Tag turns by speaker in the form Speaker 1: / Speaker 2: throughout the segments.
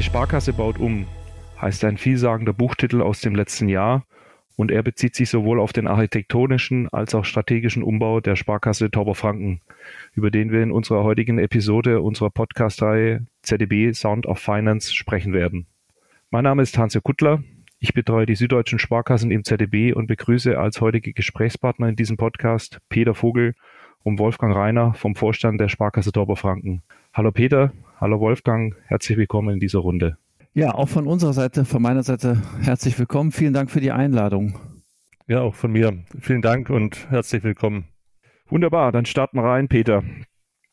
Speaker 1: Eine Sparkasse baut um, heißt ein vielsagender Buchtitel aus dem letzten Jahr und er bezieht sich sowohl auf den architektonischen als auch strategischen Umbau der Sparkasse Tauberfranken, über den wir in unserer heutigen Episode unserer Podcast-Reihe ZDB Sound of Finance sprechen werden. Mein Name ist Hans Kuttler. Ich betreue die süddeutschen Sparkassen im ZDB und begrüße als heutige Gesprächspartner in diesem Podcast Peter Vogel und Wolfgang Reiner vom Vorstand der Sparkasse Tauberfranken. Hallo Peter, hallo Wolfgang, herzlich willkommen in dieser Runde.
Speaker 2: Ja, auch von unserer Seite, von meiner Seite herzlich willkommen. Vielen Dank für die Einladung.
Speaker 3: Ja, auch von mir. Vielen Dank und herzlich willkommen.
Speaker 1: Wunderbar, dann starten wir rein, Peter.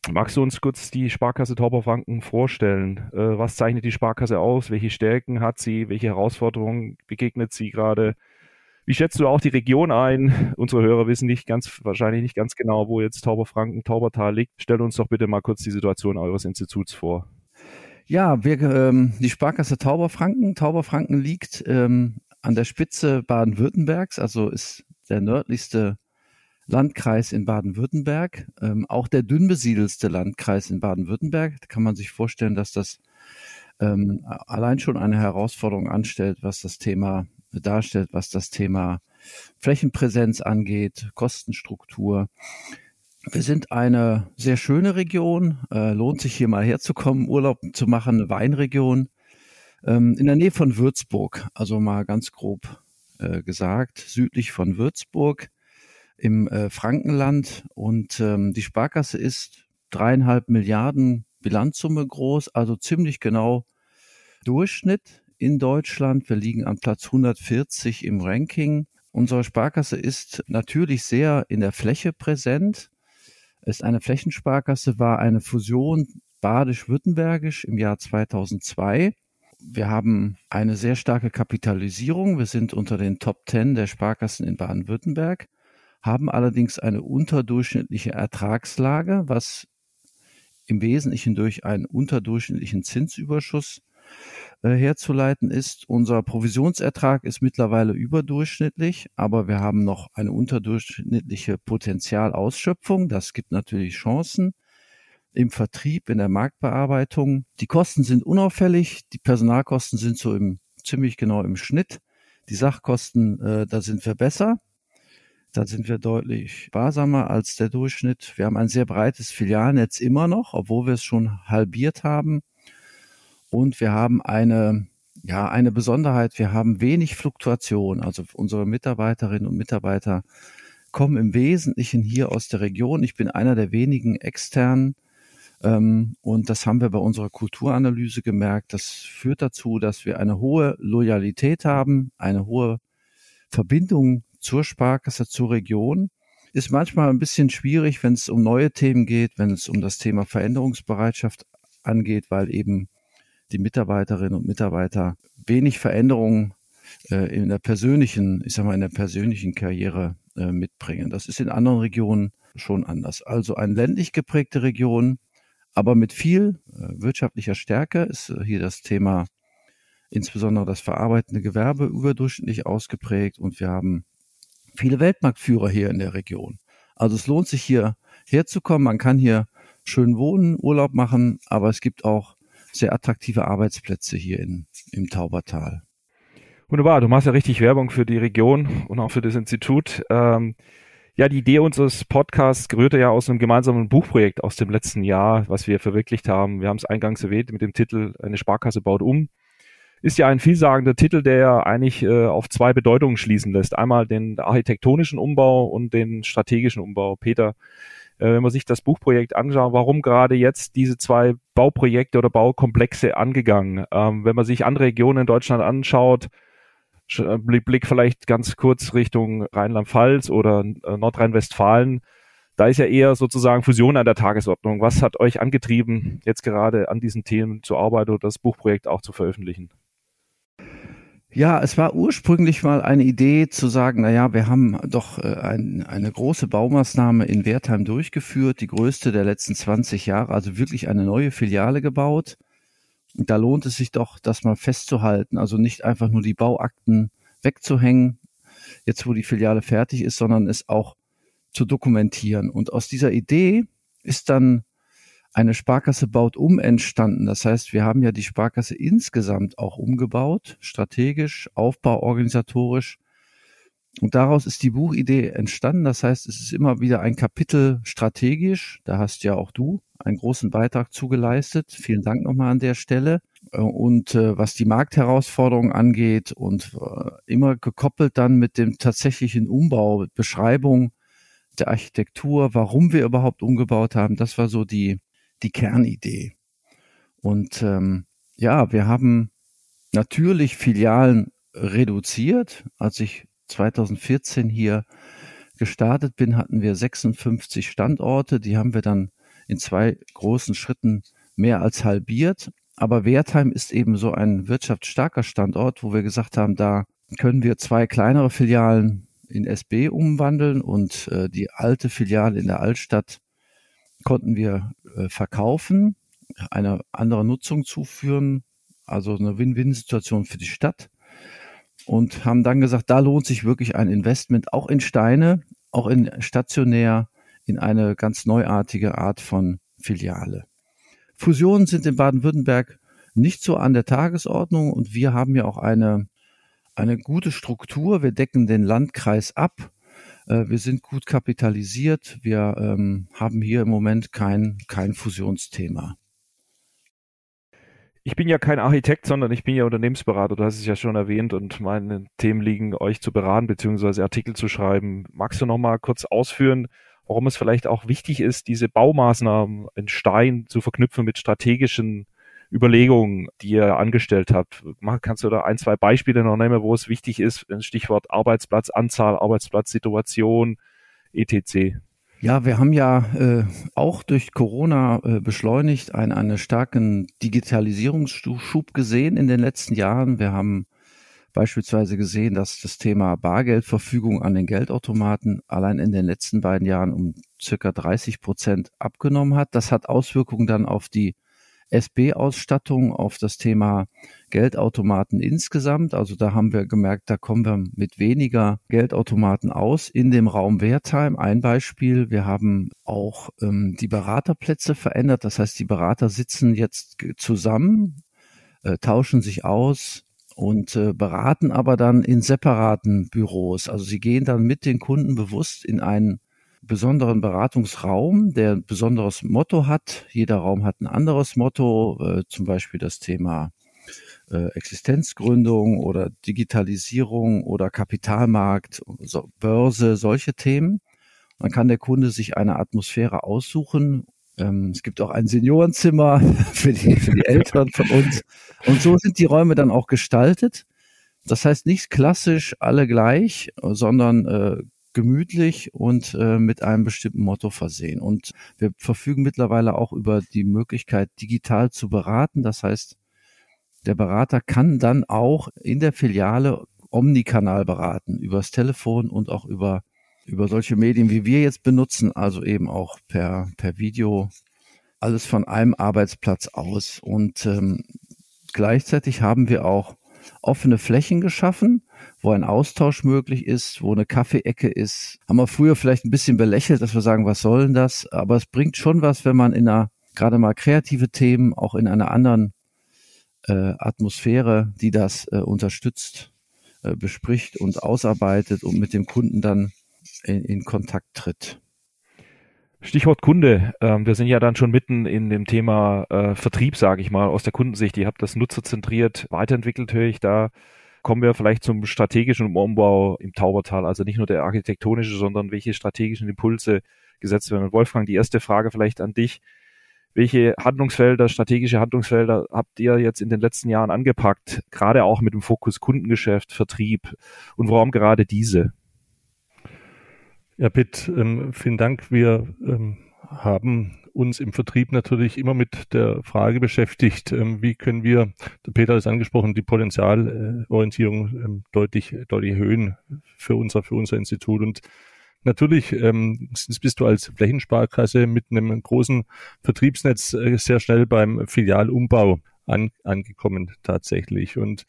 Speaker 1: Magst du uns kurz die Sparkasse Tauberfranken vorstellen? Äh, was zeichnet die Sparkasse aus? Welche Stärken hat sie? Welche Herausforderungen begegnet sie gerade? Wie schätzt du auch die Region ein? Unsere Hörer wissen nicht ganz, wahrscheinlich nicht ganz genau, wo jetzt Tauberfranken, Taubertal liegt. Stell uns doch bitte mal kurz die Situation eures Instituts vor.
Speaker 2: Ja, wir, ähm, die Sparkasse Tauberfranken. Tauberfranken liegt ähm, an der Spitze Baden-Württembergs, also ist der nördlichste Landkreis in Baden-Württemberg, ähm, auch der dünn besiedelste Landkreis in Baden-Württemberg. Da kann man sich vorstellen, dass das ähm, allein schon eine Herausforderung anstellt, was das Thema darstellt, was das Thema Flächenpräsenz angeht, Kostenstruktur. Wir sind eine sehr schöne Region, äh, lohnt sich hier mal herzukommen, Urlaub zu machen, eine Weinregion ähm, in der Nähe von Würzburg, also mal ganz grob äh, gesagt, südlich von Würzburg im äh, Frankenland. Und ähm, die Sparkasse ist dreieinhalb Milliarden Bilanzsumme groß, also ziemlich genau Durchschnitt in Deutschland. Wir liegen an Platz 140 im Ranking. Unsere Sparkasse ist natürlich sehr in der Fläche präsent. Ist eine Flächensparkasse, war eine Fusion badisch-württembergisch im Jahr 2002. Wir haben eine sehr starke Kapitalisierung. Wir sind unter den Top 10 der Sparkassen in Baden-Württemberg, haben allerdings eine unterdurchschnittliche Ertragslage, was im Wesentlichen durch einen unterdurchschnittlichen Zinsüberschuss äh, herzuleiten ist. Unser Provisionsertrag ist mittlerweile überdurchschnittlich, aber wir haben noch eine unterdurchschnittliche Potenzialausschöpfung. Das gibt natürlich Chancen im Vertrieb, in der Marktbearbeitung. Die Kosten sind unauffällig, die Personalkosten sind so im ziemlich genau im Schnitt. Die Sachkosten, äh, da sind wir besser. Da sind wir deutlich sparsamer als der Durchschnitt. Wir haben ein sehr breites Filialnetz immer noch, obwohl wir es schon halbiert haben. Und wir haben eine, ja, eine Besonderheit. Wir haben wenig Fluktuation. Also unsere Mitarbeiterinnen und Mitarbeiter kommen im Wesentlichen hier aus der Region. Ich bin einer der wenigen externen. Ähm, und das haben wir bei unserer Kulturanalyse gemerkt. Das führt dazu, dass wir eine hohe Loyalität haben, eine hohe Verbindung zur Sparkasse, zur Region. Ist manchmal ein bisschen schwierig, wenn es um neue Themen geht, wenn es um das Thema Veränderungsbereitschaft angeht, weil eben die Mitarbeiterinnen und Mitarbeiter wenig Veränderungen äh, in der persönlichen, ich sag mal, in der persönlichen Karriere äh, mitbringen. Das ist in anderen Regionen schon anders. Also eine ländlich geprägte Region, aber mit viel äh, wirtschaftlicher Stärke ist äh, hier das Thema insbesondere das verarbeitende Gewerbe überdurchschnittlich ausgeprägt und wir haben viele Weltmarktführer hier in der Region. Also es lohnt sich hier herzukommen. Man kann hier schön wohnen, Urlaub machen, aber es gibt auch sehr attraktive Arbeitsplätze hier in, im Taubertal.
Speaker 1: Wunderbar, du machst ja richtig Werbung für die Region und auch für das Institut. Ähm, ja, die Idee unseres Podcasts rührte ja aus einem gemeinsamen Buchprojekt aus dem letzten Jahr, was wir verwirklicht haben. Wir haben es eingangs erwähnt mit dem Titel Eine Sparkasse baut um. Ist ja ein vielsagender Titel, der ja eigentlich äh, auf zwei Bedeutungen schließen lässt. Einmal den architektonischen Umbau und den strategischen Umbau. Peter, wenn man sich das Buchprojekt anschaut, warum gerade jetzt diese zwei Bauprojekte oder Baukomplexe angegangen? Ähm, wenn man sich andere Regionen in Deutschland anschaut, äh, Blick, Blick vielleicht ganz kurz Richtung Rheinland-Pfalz oder äh, Nordrhein-Westfalen, da ist ja eher sozusagen Fusion an der Tagesordnung. Was hat euch angetrieben, jetzt gerade an diesen Themen zu arbeiten oder das Buchprojekt auch zu veröffentlichen?
Speaker 2: Ja, es war ursprünglich mal eine Idee zu sagen, na ja, wir haben doch äh, ein, eine große Baumaßnahme in Wertheim durchgeführt, die größte der letzten 20 Jahre, also wirklich eine neue Filiale gebaut. Da lohnt es sich doch, das mal festzuhalten, also nicht einfach nur die Bauakten wegzuhängen, jetzt wo die Filiale fertig ist, sondern es auch zu dokumentieren. Und aus dieser Idee ist dann eine Sparkasse baut um entstanden. Das heißt, wir haben ja die Sparkasse insgesamt auch umgebaut, strategisch, aufbauorganisatorisch. Und daraus ist die Buchidee entstanden. Das heißt, es ist immer wieder ein Kapitel strategisch. Da hast ja auch du einen großen Beitrag zugeleistet. Vielen Dank nochmal an der Stelle. Äh, und äh, was die Marktherausforderungen angeht und äh, immer gekoppelt dann mit dem tatsächlichen Umbau, Beschreibung der Architektur, warum wir überhaupt umgebaut haben, das war so die, die Kernidee. Und ähm, ja, wir haben natürlich Filialen reduziert. Als ich 2014 hier gestartet bin, hatten wir 56 Standorte. Die haben wir dann in zwei großen Schritten mehr als halbiert. Aber Wertheim ist eben so ein wirtschaftsstarker Standort, wo wir gesagt haben, da können wir zwei kleinere Filialen in SB umwandeln und äh, die alte Filiale in der Altstadt konnten wir äh, verkaufen, eine andere Nutzung zuführen, also eine Win-Win-Situation für die Stadt und haben dann gesagt, da lohnt sich wirklich ein Investment auch in Steine, auch in stationär, in eine ganz neuartige Art von Filiale. Fusionen sind in Baden-Württemberg nicht so an der Tagesordnung und wir haben ja auch eine, eine gute Struktur. Wir decken den Landkreis ab wir sind gut kapitalisiert. Wir ähm, haben hier im Moment kein, kein Fusionsthema.
Speaker 1: Ich bin ja kein Architekt, sondern ich bin ja Unternehmensberater. Du hast es ja schon erwähnt und meine Themen liegen, euch zu beraten bzw. Artikel zu schreiben. Magst du noch mal kurz ausführen, warum es vielleicht auch wichtig ist, diese Baumaßnahmen in Stein zu verknüpfen mit strategischen Überlegungen, die ihr angestellt habt? Kannst du da ein, zwei Beispiele noch nehmen, wo es wichtig ist? Stichwort Arbeitsplatzanzahl, Arbeitsplatzsituation, etc.
Speaker 2: Ja, wir haben ja äh, auch durch Corona äh, beschleunigt einen, einen starken Digitalisierungsschub gesehen in den letzten Jahren. Wir haben beispielsweise gesehen, dass das Thema Bargeldverfügung an den Geldautomaten allein in den letzten beiden Jahren um circa 30 Prozent abgenommen hat. Das hat Auswirkungen dann auf die SB-Ausstattung auf das Thema Geldautomaten insgesamt. Also da haben wir gemerkt, da kommen wir mit weniger Geldautomaten aus in dem Raum Wertheim. Ein Beispiel, wir haben auch ähm, die Beraterplätze verändert. Das heißt, die Berater sitzen jetzt zusammen, äh, tauschen sich aus, und äh, beraten aber dann in separaten Büros. Also sie gehen dann mit den Kunden bewusst in einen besonderen Beratungsraum, der ein besonderes Motto hat. Jeder Raum hat ein anderes Motto, äh, zum Beispiel das Thema äh, Existenzgründung oder Digitalisierung oder Kapitalmarkt, Börse, solche Themen. Dann kann der Kunde sich eine Atmosphäre aussuchen. Ähm, es gibt auch ein Seniorenzimmer für die, für die Älteren von uns. Und so sind die Räume dann auch gestaltet. Das heißt nicht klassisch alle gleich, sondern äh, gemütlich und äh, mit einem bestimmten Motto versehen. Und wir verfügen mittlerweile auch über die Möglichkeit, digital zu beraten. Das heißt, der Berater kann dann auch in der Filiale omnikanal beraten, übers Telefon und auch über, über solche Medien, wie wir jetzt benutzen, also eben auch per, per Video, alles von einem Arbeitsplatz aus. Und ähm, gleichzeitig haben wir auch offene Flächen geschaffen, wo ein Austausch möglich ist, wo eine Kaffeeecke ist. Haben wir früher vielleicht ein bisschen belächelt, dass wir sagen, was soll denn das? Aber es bringt schon was, wenn man in einer, gerade mal kreative Themen, auch in einer anderen äh, Atmosphäre, die das äh, unterstützt, äh, bespricht und ausarbeitet und mit dem Kunden dann in, in Kontakt tritt.
Speaker 1: Stichwort Kunde. Ähm, wir sind ja dann schon mitten in dem Thema äh, Vertrieb, sage ich mal, aus der Kundensicht. Ihr habt das nutzerzentriert weiterentwickelt, höre ich da. Kommen wir vielleicht zum strategischen Umbau im Taubertal, also nicht nur der architektonische, sondern welche strategischen Impulse gesetzt werden. Und Wolfgang, die erste Frage vielleicht an dich. Welche Handlungsfelder, strategische Handlungsfelder habt ihr jetzt in den letzten Jahren angepackt, gerade auch mit dem Fokus Kundengeschäft, Vertrieb und warum gerade diese?
Speaker 3: Ja, Pitt, ähm, vielen Dank. Wir ähm, haben uns im Vertrieb natürlich immer mit der Frage beschäftigt, ähm, wie können wir, der Peter hat es angesprochen, die Potenzialorientierung ähm, deutlich, deutlich erhöhen für unser, für unser Institut. Und natürlich ähm, bist du als Flächensparkasse mit einem großen Vertriebsnetz äh, sehr schnell beim Filialumbau an, angekommen tatsächlich. Und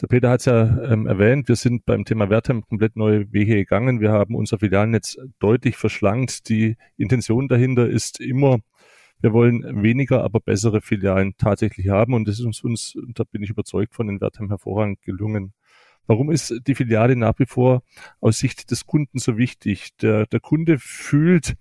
Speaker 3: der Peter hat es ja ähm, erwähnt, wir sind beim Thema Wertheim komplett neue Wege gegangen. Wir haben unser Filialnetz deutlich verschlankt. Die Intention dahinter ist immer Wir wollen weniger, aber bessere Filialen tatsächlich haben und das ist uns, uns da bin ich überzeugt von den Werten hervorragend gelungen. Warum ist die Filiale nach wie vor aus Sicht des Kunden so wichtig? Der, der Kunde fühlt,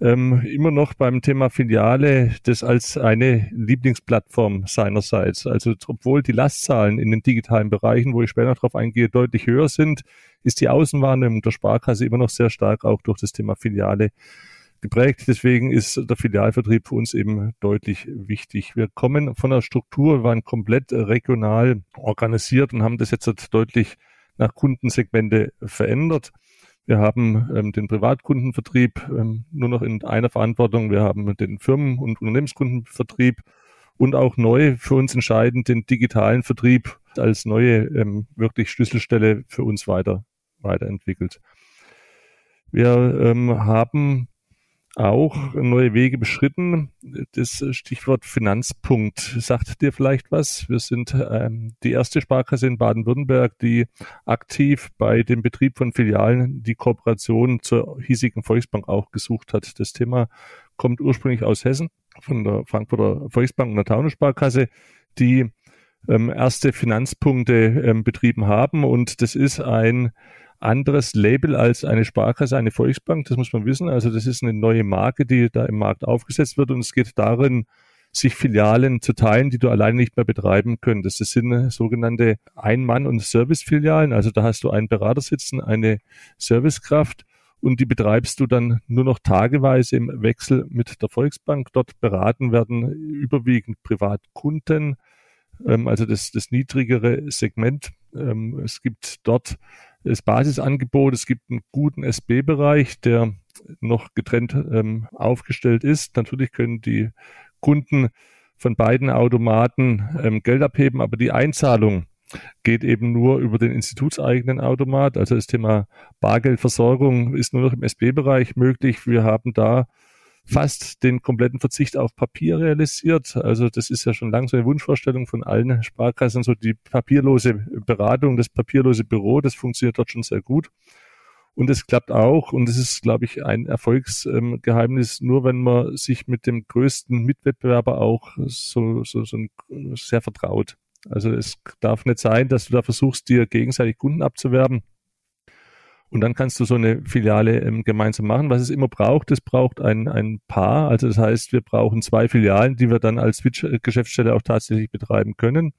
Speaker 3: ähm, immer noch beim Thema Filiale das als eine Lieblingsplattform seinerseits. Also obwohl die Lastzahlen in den digitalen Bereichen, wo ich später darauf eingehe, deutlich höher sind, ist die Außenwahrnehmung der Sparkasse immer noch sehr stark auch durch das Thema Filiale geprägt. Deswegen ist der Filialvertrieb für uns eben deutlich wichtig. Wir kommen von der Struktur, wir waren komplett regional organisiert und haben das jetzt deutlich nach Kundensegmente verändert. Wir haben ähm, den Privatkundenvertrieb ähm, nur noch in einer Verantwortung. Wir haben den Firmen- und Unternehmenskundenvertrieb und auch neu für uns entscheidend den digitalen Vertrieb als neue ähm, wirklich Schlüsselstelle für uns weiter weiterentwickelt. Wir ähm, haben auch neue Wege beschritten. Das Stichwort Finanzpunkt sagt dir vielleicht was. Wir sind ähm, die erste Sparkasse in Baden-Württemberg, die aktiv bei dem Betrieb von Filialen die Kooperation zur hiesigen Volksbank auch gesucht hat. Das Thema kommt ursprünglich aus Hessen, von der Frankfurter Volksbank und der Taunus-Sparkasse, die ähm, erste Finanzpunkte ähm, betrieben haben. Und das ist ein anderes Label als eine Sparkasse, eine Volksbank, das muss man wissen. Also das ist eine neue Marke, die da im Markt aufgesetzt wird und es geht darin, sich Filialen zu teilen, die du alleine nicht mehr betreiben könntest. Das sind sogenannte Ein-Mann- und Service-Filialen. Also da hast du einen Berater sitzen, eine Servicekraft und die betreibst du dann nur noch tageweise im Wechsel mit der Volksbank. Dort beraten werden überwiegend Privatkunden, ähm, also das, das niedrigere Segment. Ähm, es gibt dort das Basisangebot. Es gibt einen guten SB-Bereich, der noch getrennt ähm, aufgestellt ist. Natürlich können die Kunden von beiden Automaten ähm, Geld abheben, aber die Einzahlung geht eben nur über den institutseigenen Automat. Also das Thema Bargeldversorgung ist nur noch im SB-Bereich möglich. Wir haben da fast den kompletten Verzicht auf Papier realisiert. Also das ist ja schon lange so eine Wunschvorstellung von allen Sparkassen, so die papierlose Beratung, das papierlose Büro, das funktioniert dort schon sehr gut. Und es klappt auch, und es ist, glaube ich, ein Erfolgsgeheimnis, nur wenn man sich mit dem größten Mitwettbewerber auch so, so, so sehr vertraut. Also es darf nicht sein, dass du da versuchst, dir gegenseitig Kunden abzuwerben und dann kannst du so eine Filiale ähm, gemeinsam machen. Was es immer braucht, es braucht ein, ein Paar. Also das heißt, wir brauchen zwei Filialen, die wir dann als Switch-Geschäftsstelle auch tatsächlich betreiben können.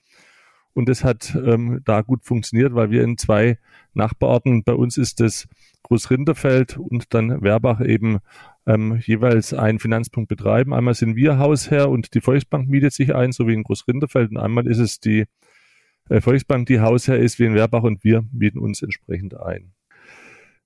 Speaker 3: Und das hat ähm, da gut funktioniert, weil wir in zwei Nachbarorten, bei uns ist das Großrinderfeld und dann Werbach eben ähm, jeweils einen Finanzpunkt betreiben. Einmal sind wir Hausherr und die Volksbank mietet sich ein, so wie in Großrinderfeld. Und einmal ist es die äh, Volksbank, die Hausherr ist wie in Werbach und wir mieten uns entsprechend ein.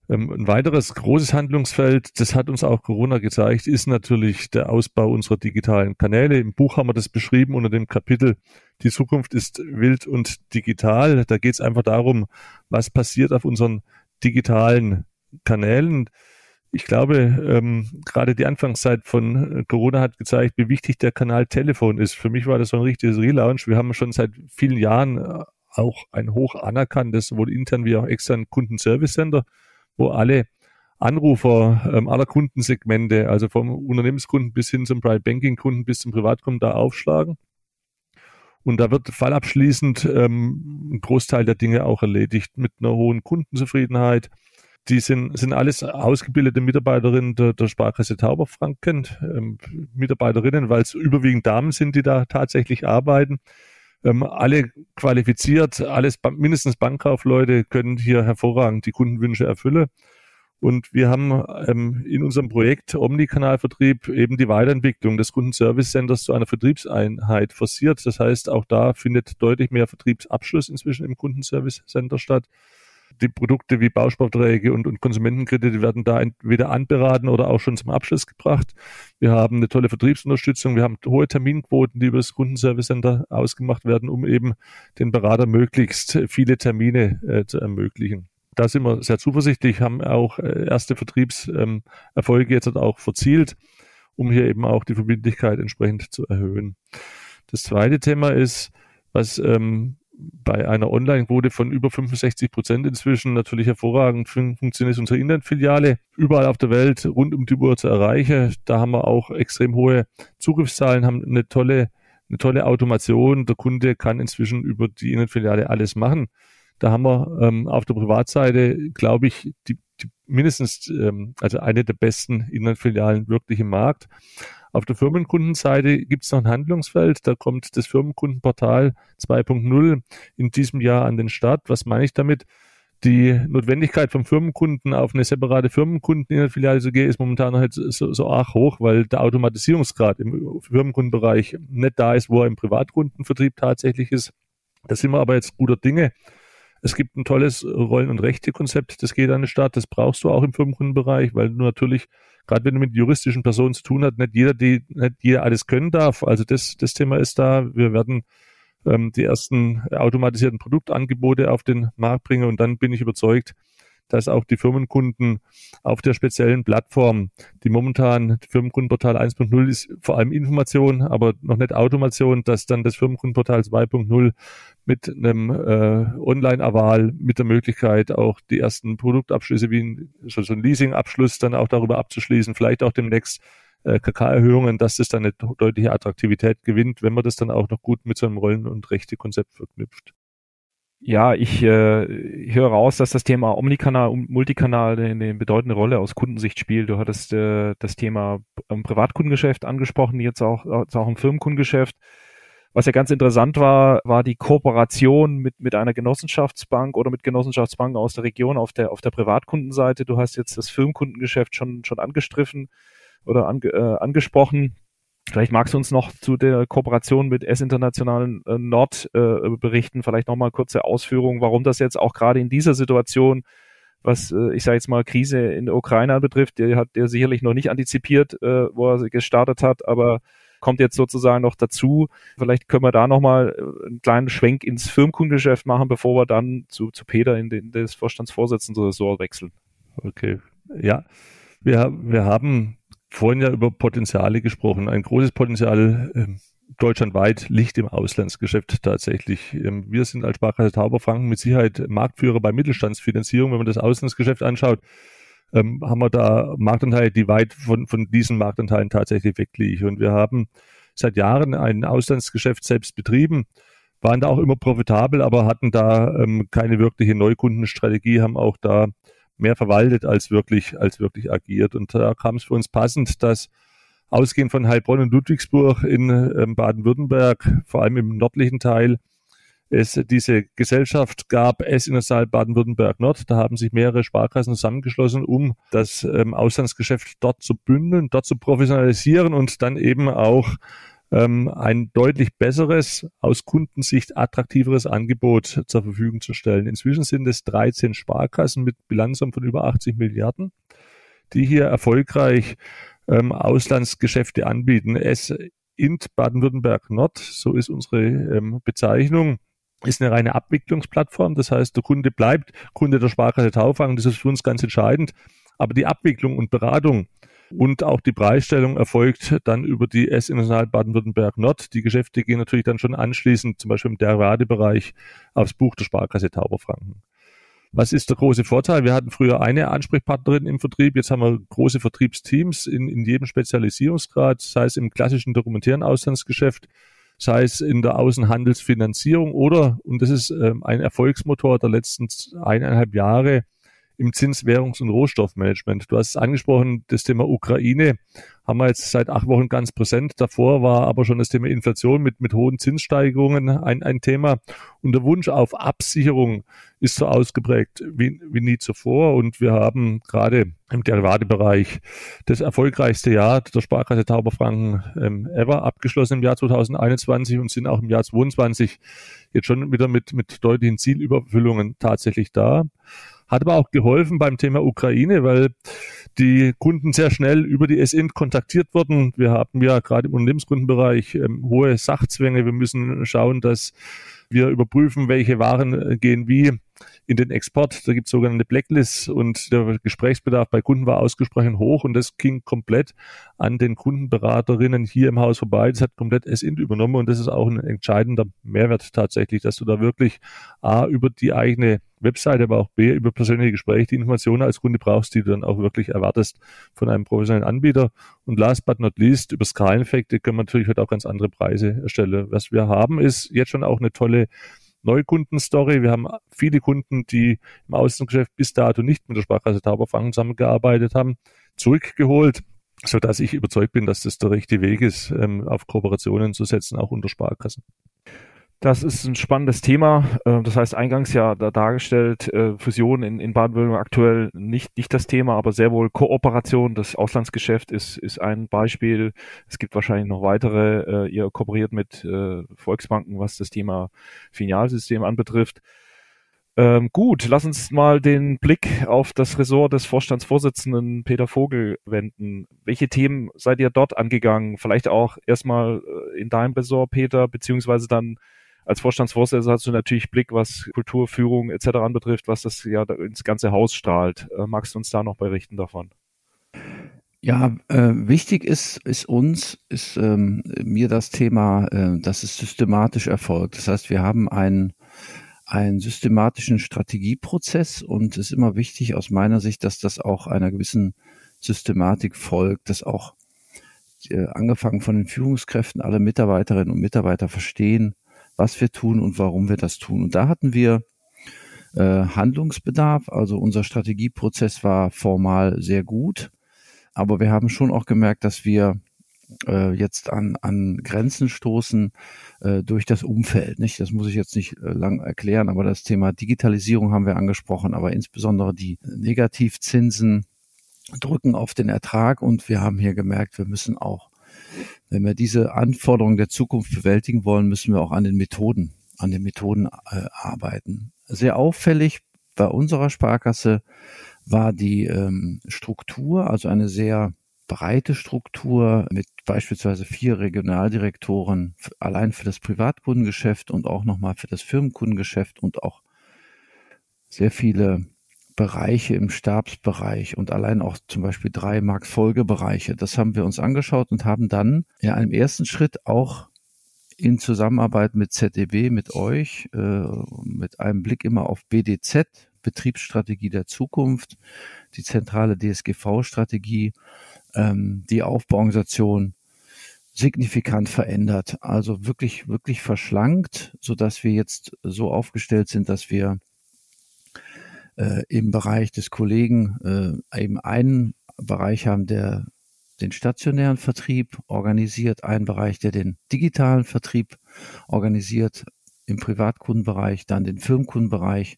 Speaker 3: Ähm, ein weiteres großes Handlungsfeld, das hat uns auch Corona gezeigt, ist natürlich der Ausbau unserer digitalen Kanäle. Im Buch haben wir das beschrieben unter dem Kapitel Die Zukunft ist wild und digital. Da geht es einfach darum, was passiert auf unseren digitalen Kanälen. Ich glaube, ähm, gerade die Anfangszeit von Corona hat gezeigt, wie wichtig der Kanal Telefon ist. Für mich war das so ein richtiges Relaunch. Wir haben schon seit vielen Jahren äh, auch ein hoch anerkanntes, sowohl intern wie auch extern Kundenservice Center wo alle Anrufer ähm, aller Kundensegmente, also vom Unternehmenskunden bis hin zum Private Banking Kunden bis zum Privatkunden da aufschlagen. Und da wird fallabschließend ähm, ein Großteil der Dinge auch erledigt mit einer hohen Kundenzufriedenheit. Die sind, sind alles ausgebildete Mitarbeiterinnen der, der Sparkasse Tauberfranken, ähm, Mitarbeiterinnen, weil es überwiegend Damen sind, die da tatsächlich arbeiten. Ähm, alle qualifiziert, alles mindestens Bankkaufleute können hier hervorragend die Kundenwünsche erfüllen. Und wir haben ähm, in unserem Projekt Omnikanalvertrieb eben die Weiterentwicklung des Kundenservice Centers zu einer Vertriebseinheit forciert. Das heißt, auch da findet deutlich mehr Vertriebsabschluss inzwischen im Kundenservice Center statt die Produkte wie Bausparverträge und, und Konsumentenkredite werden da entweder anberaten oder auch schon zum Abschluss gebracht. Wir haben eine tolle Vertriebsunterstützung. Wir haben hohe Terminquoten, die über das Kundenservice Center ausgemacht werden, um eben den Berater möglichst viele Termine äh, zu ermöglichen. Da sind wir sehr zuversichtlich, haben auch äh, erste Vertriebserfolge jetzt auch verzielt, um hier eben auch die Verbindlichkeit entsprechend zu erhöhen. Das zweite Thema ist, was ähm, bei einer Online-Quote von über 65 Prozent inzwischen natürlich hervorragend fun funktioniert unsere Internetfiliale überall auf der Welt rund um die Uhr zu erreichen. Da haben wir auch extrem hohe Zugriffszahlen, haben eine tolle, eine tolle Automation. Der Kunde kann inzwischen über die Internetfiliale alles machen. Da haben wir ähm, auf der Privatseite, glaube ich, die, die mindestens ähm, also eine der besten Internetfilialen wirklich im Markt. Auf der Firmenkundenseite gibt es noch ein Handlungsfeld. Da kommt das Firmenkundenportal 2.0 in diesem Jahr an den Start. Was meine ich damit? Die Notwendigkeit vom Firmenkunden auf eine separate Firmenkunden in der Filiale zu gehen, ist momentan halt so, so arg hoch, weil der Automatisierungsgrad im Firmenkundenbereich nicht da ist, wo er im Privatkundenvertrieb tatsächlich ist. Da sind wir aber jetzt guter Dinge. Es gibt ein tolles Rollen- und Rechte-Konzept, das geht an den Start. Das brauchst du auch im Firmenkundenbereich, weil du natürlich gerade wenn du mit juristischen Personen zu tun hast, nicht jeder, die, nicht jeder alles können darf. Also das, das Thema ist da. Wir werden ähm, die ersten automatisierten Produktangebote auf den Markt bringen und dann bin ich überzeugt, dass auch die Firmenkunden auf der speziellen Plattform, die momentan Firmenkundenportal 1.0 ist, vor allem Information, aber noch nicht Automation, dass dann das Firmenkundenportal 2.0 mit einem äh, Online-Aval, mit der Möglichkeit auch die ersten Produktabschlüsse wie ein, so, so ein Leasing-Abschluss dann auch darüber abzuschließen, vielleicht auch demnächst äh, KK-Erhöhungen, dass das dann eine deutliche Attraktivität gewinnt, wenn man das dann auch noch gut mit so einem Rollen- und Rechte-Konzept verknüpft.
Speaker 1: Ja, ich, äh, höre raus, dass das Thema Omnikanal und Multikanal eine, eine bedeutende Rolle aus Kundensicht spielt. Du hattest äh, das Thema im Privatkundengeschäft angesprochen, jetzt auch, jetzt auch im Firmenkundengeschäft. Was ja ganz interessant war, war die Kooperation mit, mit einer Genossenschaftsbank oder mit Genossenschaftsbanken aus der Region auf der, auf der Privatkundenseite. Du hast jetzt das Firmenkundengeschäft schon, schon angestriffen oder ange, äh, angesprochen. Vielleicht magst du uns noch zu der Kooperation mit S International äh, Nord äh, berichten, vielleicht nochmal kurze Ausführungen, warum das jetzt auch gerade in dieser Situation, was äh, ich sage jetzt mal Krise in der Ukraine betrifft, der hat der sicherlich noch nicht antizipiert, äh, wo er gestartet hat, aber kommt jetzt sozusagen noch dazu. Vielleicht können wir da nochmal äh, einen kleinen Schwenk ins Firmenkundengeschäft machen, bevor wir dann zu, zu Peter in, den, das Vorstandsvorsitzende Ressort wechseln.
Speaker 3: Okay, ja. Wir, wir haben vorhin ja über Potenziale gesprochen. Ein großes Potenzial ähm, deutschlandweit liegt im Auslandsgeschäft tatsächlich. Ähm, wir sind als Sparkasse Tauberfranken mit Sicherheit Marktführer bei Mittelstandsfinanzierung. Wenn man das Auslandsgeschäft anschaut, ähm, haben wir da Marktanteile, die weit von, von diesen Marktanteilen tatsächlich wegliegen. Und wir haben seit Jahren ein Auslandsgeschäft selbst betrieben, waren da auch immer profitabel, aber hatten da ähm, keine wirkliche Neukundenstrategie, haben auch da mehr verwaltet als wirklich, als wirklich agiert. Und da kam es für uns passend, dass ausgehend von Heilbronn und Ludwigsburg in ähm, Baden-Württemberg, vor allem im nördlichen Teil, es diese Gesellschaft gab, es in der Saal Baden-Württemberg Nord. Da haben sich mehrere Sparkassen zusammengeschlossen, um das ähm, Auslandsgeschäft dort zu bündeln, dort zu professionalisieren und dann eben auch ähm, ein deutlich besseres, aus Kundensicht attraktiveres Angebot zur Verfügung zu stellen. Inzwischen sind es 13 Sparkassen mit Bilanzsummen von über 80 Milliarden, die hier erfolgreich ähm, Auslandsgeschäfte anbieten. Es int Baden-Württemberg Nord, so ist unsere ähm, Bezeichnung, ist eine reine Abwicklungsplattform. Das heißt, der Kunde bleibt Kunde der Sparkasse Taufang. Das ist für uns ganz entscheidend. Aber die Abwicklung und Beratung und auch die Preisstellung erfolgt dann über die S International Baden-Württemberg Nord. Die Geschäfte gehen natürlich dann schon anschließend, zum Beispiel im Derivatebereich, aufs Buch der Sparkasse Tauberfranken. Was ist der große Vorteil? Wir hatten früher eine Ansprechpartnerin im Vertrieb, jetzt haben wir große Vertriebsteams in, in jedem Spezialisierungsgrad, sei es im klassischen dokumentären Auslandsgeschäft, sei es in der Außenhandelsfinanzierung oder, und das ist ähm, ein Erfolgsmotor der letzten eineinhalb Jahre, im Zinswährungs- und Rohstoffmanagement. Du hast es angesprochen, das Thema Ukraine haben wir jetzt seit acht Wochen ganz präsent. Davor war aber schon das Thema Inflation mit, mit hohen Zinssteigerungen ein, ein Thema. Und der Wunsch auf Absicherung ist so ausgeprägt wie, wie nie zuvor. Und wir haben gerade im Derivatebereich das erfolgreichste Jahr der Sparkasse Tauberfranken ähm, ever abgeschlossen im Jahr 2021 und sind auch im Jahr 2022 jetzt schon wieder mit, mit deutlichen Zielüberfüllungen tatsächlich da. Hat aber auch geholfen beim Thema Ukraine, weil die Kunden sehr schnell über die SINT kontaktiert wurden. Wir haben ja gerade im Unternehmenskundenbereich ähm, hohe Sachzwänge. Wir müssen schauen, dass Wir überprüfen, welche Waren äh, gehen wie in den Export. Da gibt es sogenannte Blacklists und der Gesprächsbedarf bei Kunden war ausgesprochen hoch und das ging komplett an den Kundenberaterinnen hier im Haus vorbei. Das hat komplett SINT übernommen und das ist auch ein entscheidender Mehrwert tatsächlich, dass du da wirklich A, über die eigene Webseite, aber auch B, über persönliche Gespräche die Informationen als Kunde brauchst, die du dann auch wirklich erwartest von einem professionellen Anbieter. Und last but not least, über Skaleneffekte können wir natürlich heute auch ganz andere Preise erstellen. Was wir haben, ist jetzt schon auch eine tolle Neukundenstory. Wir haben viele Kunden, die im Außengeschäft bis dato nicht mit der Sparkasse Tauberfang zusammengearbeitet haben, zurückgeholt, so dass ich überzeugt bin, dass das der richtige Weg ist, ähm, auf Kooperationen zu setzen, auch unter Sparkassen.
Speaker 1: Das ist ein spannendes Thema. Ähm, das heißt, eingangs ja da dargestellt, äh, Fusion in, in Baden-Württemberg aktuell nicht, nicht das Thema, aber sehr wohl Kooperation. Das Auslandsgeschäft ist, ist ein Beispiel. Es gibt wahrscheinlich noch weitere. Äh, ihr kooperiert mit äh, Volksbanken, was das Thema Filialsystem anbetrifft. Ähm, gut, lass uns mal den Blick auf das Ressort des Vorstandsvorsitzenden Peter Vogel wenden. Welche Themen seid ihr dort angegangen? Vielleicht auch erstmal in deinem Ressort, Peter, beziehungsweise dann als Vorstandsvorsitzender hast du natürlich Blick, was Kulturführung etc. anbetrifft, was das ja ins ganze Haus strahlt. Äh, magst du uns da noch berichten davon?
Speaker 2: Ja, äh, wichtig ist, ist uns, ist ähm, mir das Thema, äh, dass es systematisch erfolgt. Das heißt, wir haben einen, einen systematischen Strategieprozess und es ist immer wichtig aus meiner Sicht, dass das auch einer gewissen Systematik folgt, dass auch äh, angefangen von den Führungskräften alle Mitarbeiterinnen und Mitarbeiter verstehen, was wir tun und warum wir das tun. Und da hatten wir äh, Handlungsbedarf. Also unser Strategieprozess war formal sehr gut, aber wir haben schon auch gemerkt, dass wir äh, jetzt an, an Grenzen stoßen äh, durch das Umfeld. Nicht? Das muss ich jetzt nicht äh, lang erklären, aber das Thema Digitalisierung haben wir angesprochen, aber insbesondere die Negativzinsen drücken auf den Ertrag und wir haben hier gemerkt, wir müssen auch wenn wir diese Anforderungen der Zukunft bewältigen wollen, müssen wir auch an den Methoden, an den Methoden äh, arbeiten. Sehr auffällig bei unserer Sparkasse war die ähm, Struktur, also eine sehr breite Struktur mit beispielsweise vier Regionaldirektoren allein für das Privatkundengeschäft und auch nochmal für das Firmenkundengeschäft und auch sehr viele Bereiche im Stabsbereich und allein auch zum Beispiel drei Marktfolgebereiche. Das haben wir uns angeschaut und haben dann in einem ersten Schritt auch in Zusammenarbeit mit ZDB, mit euch, äh, mit einem Blick immer auf BDZ, Betriebsstrategie der Zukunft, die zentrale DSGV-Strategie, ähm, die Aufbauorganisation signifikant verändert. Also wirklich, wirklich verschlankt, so dass wir jetzt so aufgestellt sind, dass wir äh, im Bereich des Kollegen äh, eben einen Bereich haben, der den stationären Vertrieb organisiert, einen Bereich, der den digitalen Vertrieb organisiert, im Privatkundenbereich, dann den Firmenkundenbereich,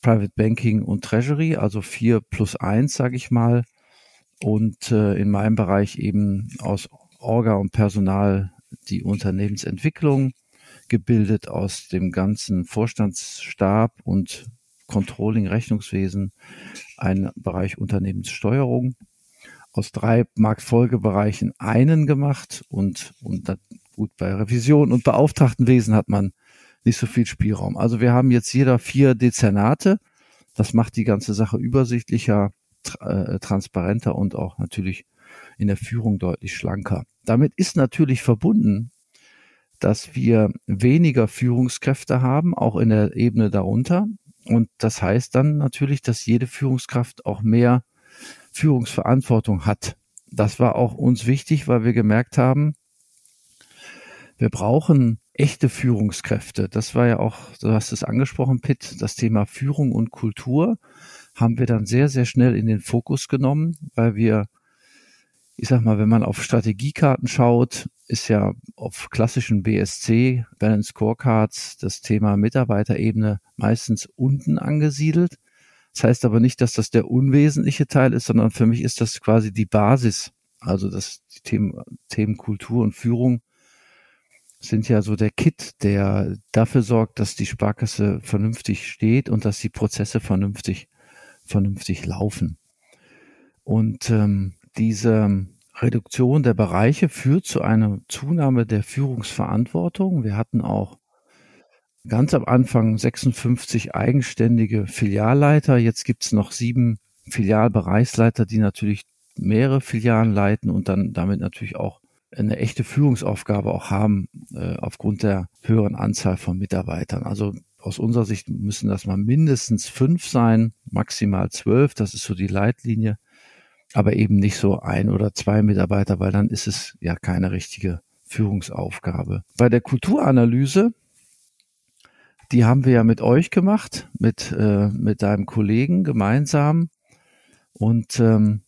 Speaker 2: Private Banking und Treasury, also vier plus eins, sage ich mal. Und äh, in meinem Bereich eben aus Orga und Personal die Unternehmensentwicklung, gebildet aus dem ganzen Vorstandsstab und Controlling, Rechnungswesen, ein Bereich Unternehmenssteuerung. Aus drei Marktfolgebereichen einen gemacht und, und das, gut, bei Revision und Beauftragtenwesen hat man nicht so viel Spielraum. Also wir haben jetzt jeder vier Dezernate. Das macht die ganze Sache übersichtlicher, tra äh, transparenter und auch natürlich in der Führung deutlich schlanker. Damit ist natürlich verbunden, dass wir weniger Führungskräfte haben, auch in der Ebene darunter. Und das heißt dann natürlich, dass jede Führungskraft auch mehr Führungsverantwortung hat. Das war auch uns wichtig, weil wir gemerkt haben, wir brauchen echte Führungskräfte. Das war ja auch, du hast es angesprochen, Pitt, das Thema Führung und Kultur haben wir dann sehr, sehr schnell in den Fokus genommen, weil wir ich sag mal, wenn man auf Strategiekarten schaut, ist ja auf klassischen BSC, Balance Scorecards, das Thema Mitarbeiterebene meistens unten angesiedelt. Das heißt aber nicht, dass das der unwesentliche Teil ist, sondern für mich ist das quasi die Basis. Also das die Themen, Themen Kultur und Führung sind ja so der Kit, der dafür sorgt, dass die Sparkasse vernünftig steht und dass die Prozesse vernünftig, vernünftig laufen. Und ähm, diese Reduktion der Bereiche führt zu einer Zunahme der Führungsverantwortung. Wir hatten auch ganz am Anfang 56 eigenständige Filialleiter. Jetzt gibt's noch sieben Filialbereichsleiter, die natürlich mehrere Filialen leiten und dann damit natürlich auch eine echte Führungsaufgabe auch haben äh, aufgrund der höheren Anzahl von Mitarbeitern. Also aus unserer Sicht müssen das mal mindestens fünf sein, maximal zwölf. Das ist so die Leitlinie. Aber eben nicht so ein oder zwei Mitarbeiter, weil dann ist es ja keine richtige Führungsaufgabe. Bei der Kulturanalyse, die haben wir ja mit euch gemacht, mit, äh, mit deinem Kollegen gemeinsam. Und ähm,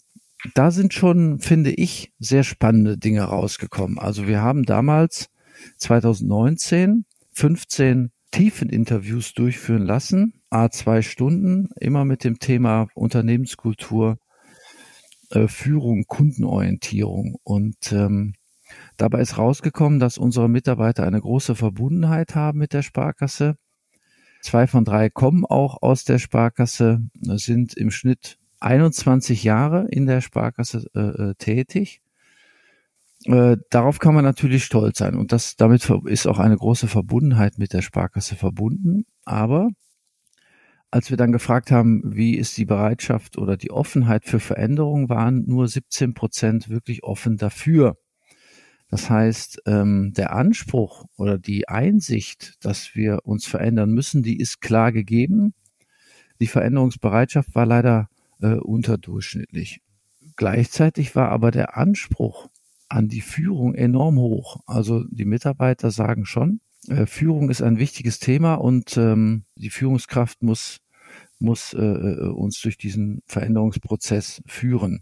Speaker 2: da sind schon, finde ich, sehr spannende Dinge rausgekommen. Also wir haben damals 2019 15 Tiefeninterviews durchführen lassen, a zwei Stunden, immer mit dem Thema Unternehmenskultur, äh, Führung, Kundenorientierung. Und ähm, dabei ist rausgekommen, dass unsere Mitarbeiter eine große Verbundenheit haben mit der Sparkasse. Zwei von drei kommen auch aus der Sparkasse, sind im Schnitt 21 Jahre in der Sparkasse äh, äh, tätig. Äh, darauf kann man natürlich stolz sein und das damit ist auch eine große Verbundenheit mit der Sparkasse verbunden. Aber als wir dann gefragt haben, wie ist die Bereitschaft oder die Offenheit für Veränderungen, waren nur 17 Prozent wirklich offen dafür. Das heißt, ähm, der Anspruch oder die Einsicht, dass wir uns verändern müssen, die ist klar gegeben. Die Veränderungsbereitschaft war leider äh, unterdurchschnittlich. Gleichzeitig war aber der Anspruch an die Führung enorm hoch. Also die Mitarbeiter sagen schon, äh, Führung ist ein wichtiges Thema und ähm, die Führungskraft muss, muss äh, äh uns durch diesen Veränderungsprozess führen.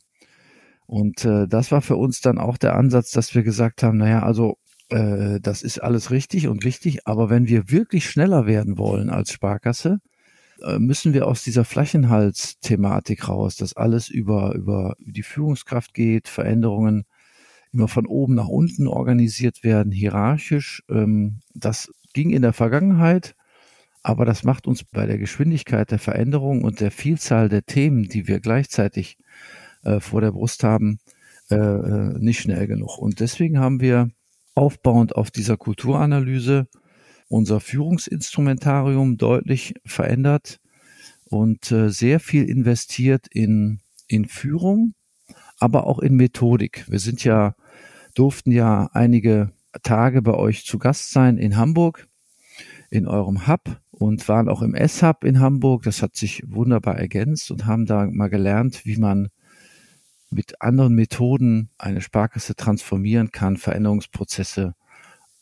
Speaker 2: Und äh, das war für uns dann auch der Ansatz, dass wir gesagt haben, naja, also äh, das ist alles richtig und wichtig, aber wenn wir wirklich schneller werden wollen als Sparkasse, äh, müssen wir aus dieser Flächenhals-Thematik raus, dass alles über, über die Führungskraft geht, Veränderungen immer von oben nach unten organisiert werden, hierarchisch. Ähm, das ging in der Vergangenheit, aber das macht uns bei der Geschwindigkeit der Veränderung und der Vielzahl der Themen, die wir gleichzeitig äh, vor der Brust haben, äh, nicht schnell genug. Und deswegen haben wir aufbauend auf dieser Kulturanalyse unser Führungsinstrumentarium deutlich verändert und äh, sehr viel investiert in, in Führung, aber auch in Methodik. Wir sind ja, durften ja einige Tage bei euch zu Gast sein in Hamburg, in eurem Hub und waren auch im S-Hub in Hamburg. Das hat sich wunderbar ergänzt und haben da mal gelernt, wie man mit anderen Methoden eine Sparkasse transformieren kann, Veränderungsprozesse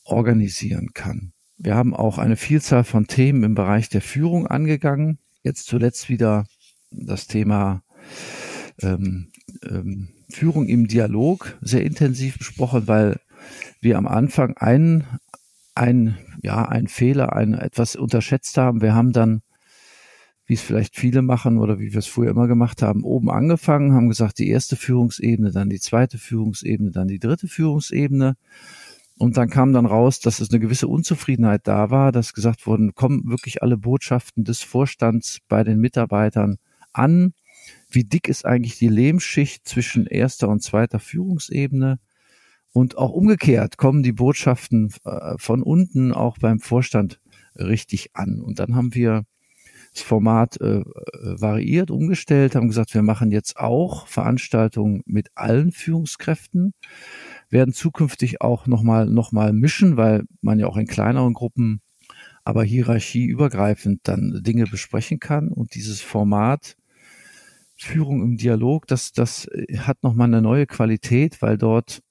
Speaker 2: organisieren kann. Wir haben auch eine Vielzahl von Themen im Bereich der Führung angegangen. Jetzt zuletzt wieder das Thema ähm, ähm, Führung im Dialog sehr intensiv besprochen, weil wir am Anfang einen, ein, ja, einen Fehler, ein, etwas unterschätzt haben. Wir haben dann, wie es vielleicht viele machen oder wie wir es früher immer gemacht haben, oben angefangen, haben gesagt, die erste Führungsebene, dann die zweite Führungsebene, dann die dritte Führungsebene und dann kam dann raus, dass es eine gewisse Unzufriedenheit da war, dass gesagt wurden, kommen wirklich alle Botschaften des Vorstands bei den Mitarbeitern an? Wie dick ist eigentlich die Lehmschicht zwischen erster und zweiter Führungsebene? Und auch umgekehrt kommen die Botschaften äh, von unten auch beim Vorstand richtig an. Und dann haben wir das Format äh, variiert, umgestellt, haben gesagt, wir machen jetzt auch Veranstaltungen mit allen Führungskräften werden zukünftig auch nochmal noch mal mischen, weil man ja auch in kleineren Gruppen, aber hierarchieübergreifend dann Dinge besprechen kann. Und dieses Format Führung im Dialog, das, das hat nochmal eine neue Qualität, weil dort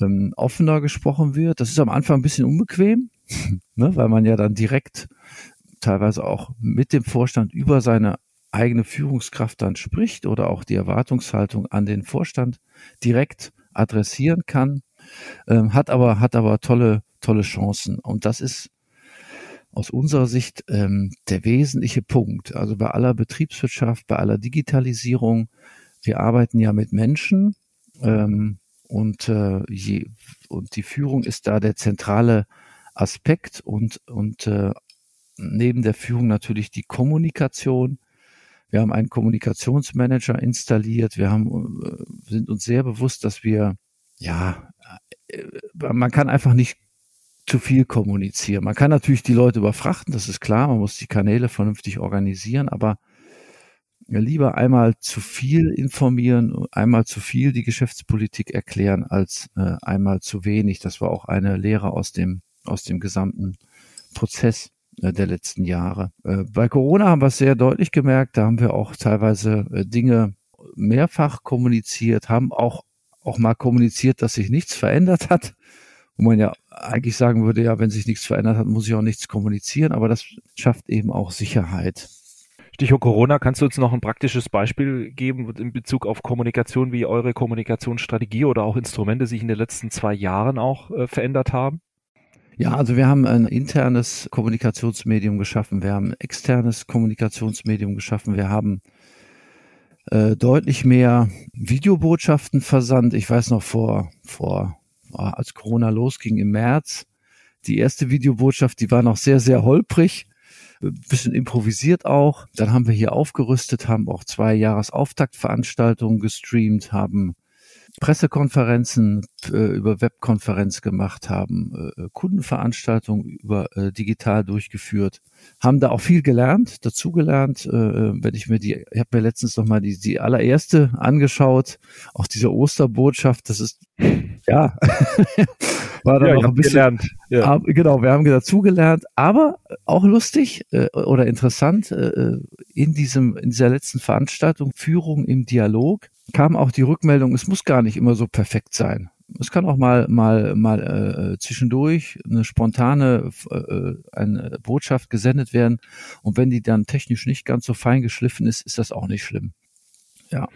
Speaker 2: ähm, offener gesprochen wird. Das ist am Anfang ein bisschen unbequem, ne, weil man ja dann direkt teilweise auch mit dem Vorstand über seine eigene Führungskraft dann spricht oder auch die Erwartungshaltung an den Vorstand direkt adressieren kann, ähm, hat aber, hat aber tolle, tolle Chancen. Und das ist aus unserer Sicht ähm, der wesentliche Punkt. Also bei aller Betriebswirtschaft, bei aller Digitalisierung, wir arbeiten ja mit Menschen ähm, und, äh, je, und die Führung ist da der zentrale Aspekt und, und äh, neben der Führung natürlich die Kommunikation, wir haben einen Kommunikationsmanager installiert. Wir haben, äh, sind uns sehr bewusst, dass wir, ja, äh, man kann einfach nicht zu viel kommunizieren. Man kann natürlich die Leute überfrachten, das ist klar, man muss die Kanäle vernünftig organisieren, aber lieber einmal zu viel informieren, einmal zu viel die Geschäftspolitik erklären, als äh, einmal zu wenig. Das war auch eine Lehre aus dem, aus dem gesamten Prozess äh, der letzten Jahre. Äh, bei Corona haben wir es sehr deutlich gemerkt, da haben wir auch teilweise äh, Dinge mehrfach kommuniziert, haben auch, auch mal kommuniziert, dass sich nichts verändert hat. Wo man ja eigentlich sagen würde, ja, wenn sich nichts verändert hat, muss ich auch nichts kommunizieren, aber das schafft eben auch Sicherheit.
Speaker 1: Stichwort Corona, kannst du uns noch ein praktisches Beispiel geben in Bezug auf Kommunikation, wie eure Kommunikationsstrategie oder auch Instrumente sich in den letzten zwei Jahren auch äh, verändert haben?
Speaker 2: Ja, also wir haben ein internes Kommunikationsmedium geschaffen, wir haben ein externes Kommunikationsmedium geschaffen, wir haben äh, deutlich mehr Videobotschaften versandt. Ich weiß noch vor, vor, als Corona losging im März, die erste Videobotschaft, die war noch sehr, sehr holprig bisschen improvisiert auch. Dann haben wir hier aufgerüstet, haben auch zwei Jahresauftaktveranstaltungen gestreamt, haben Pressekonferenzen äh, über Webkonferenz gemacht, haben äh, Kundenveranstaltungen über äh, digital durchgeführt, haben da auch viel gelernt, dazugelernt. Äh, äh, wenn ich mir die, ich habe mir letztens noch mal die, die allererste angeschaut, auch diese Osterbotschaft, das ist ja war dann ja, noch ein bisschen gelernt. Ja. Aber, genau, wir haben dazugelernt, aber auch lustig äh, oder interessant äh, äh, in diesem in dieser letzten Veranstaltung Führung im Dialog kam auch die Rückmeldung, es muss gar nicht immer so perfekt sein. Es kann auch mal mal mal äh, zwischendurch eine spontane äh, eine Botschaft gesendet werden und wenn die dann technisch nicht ganz so fein geschliffen ist, ist das auch nicht schlimm. Ja.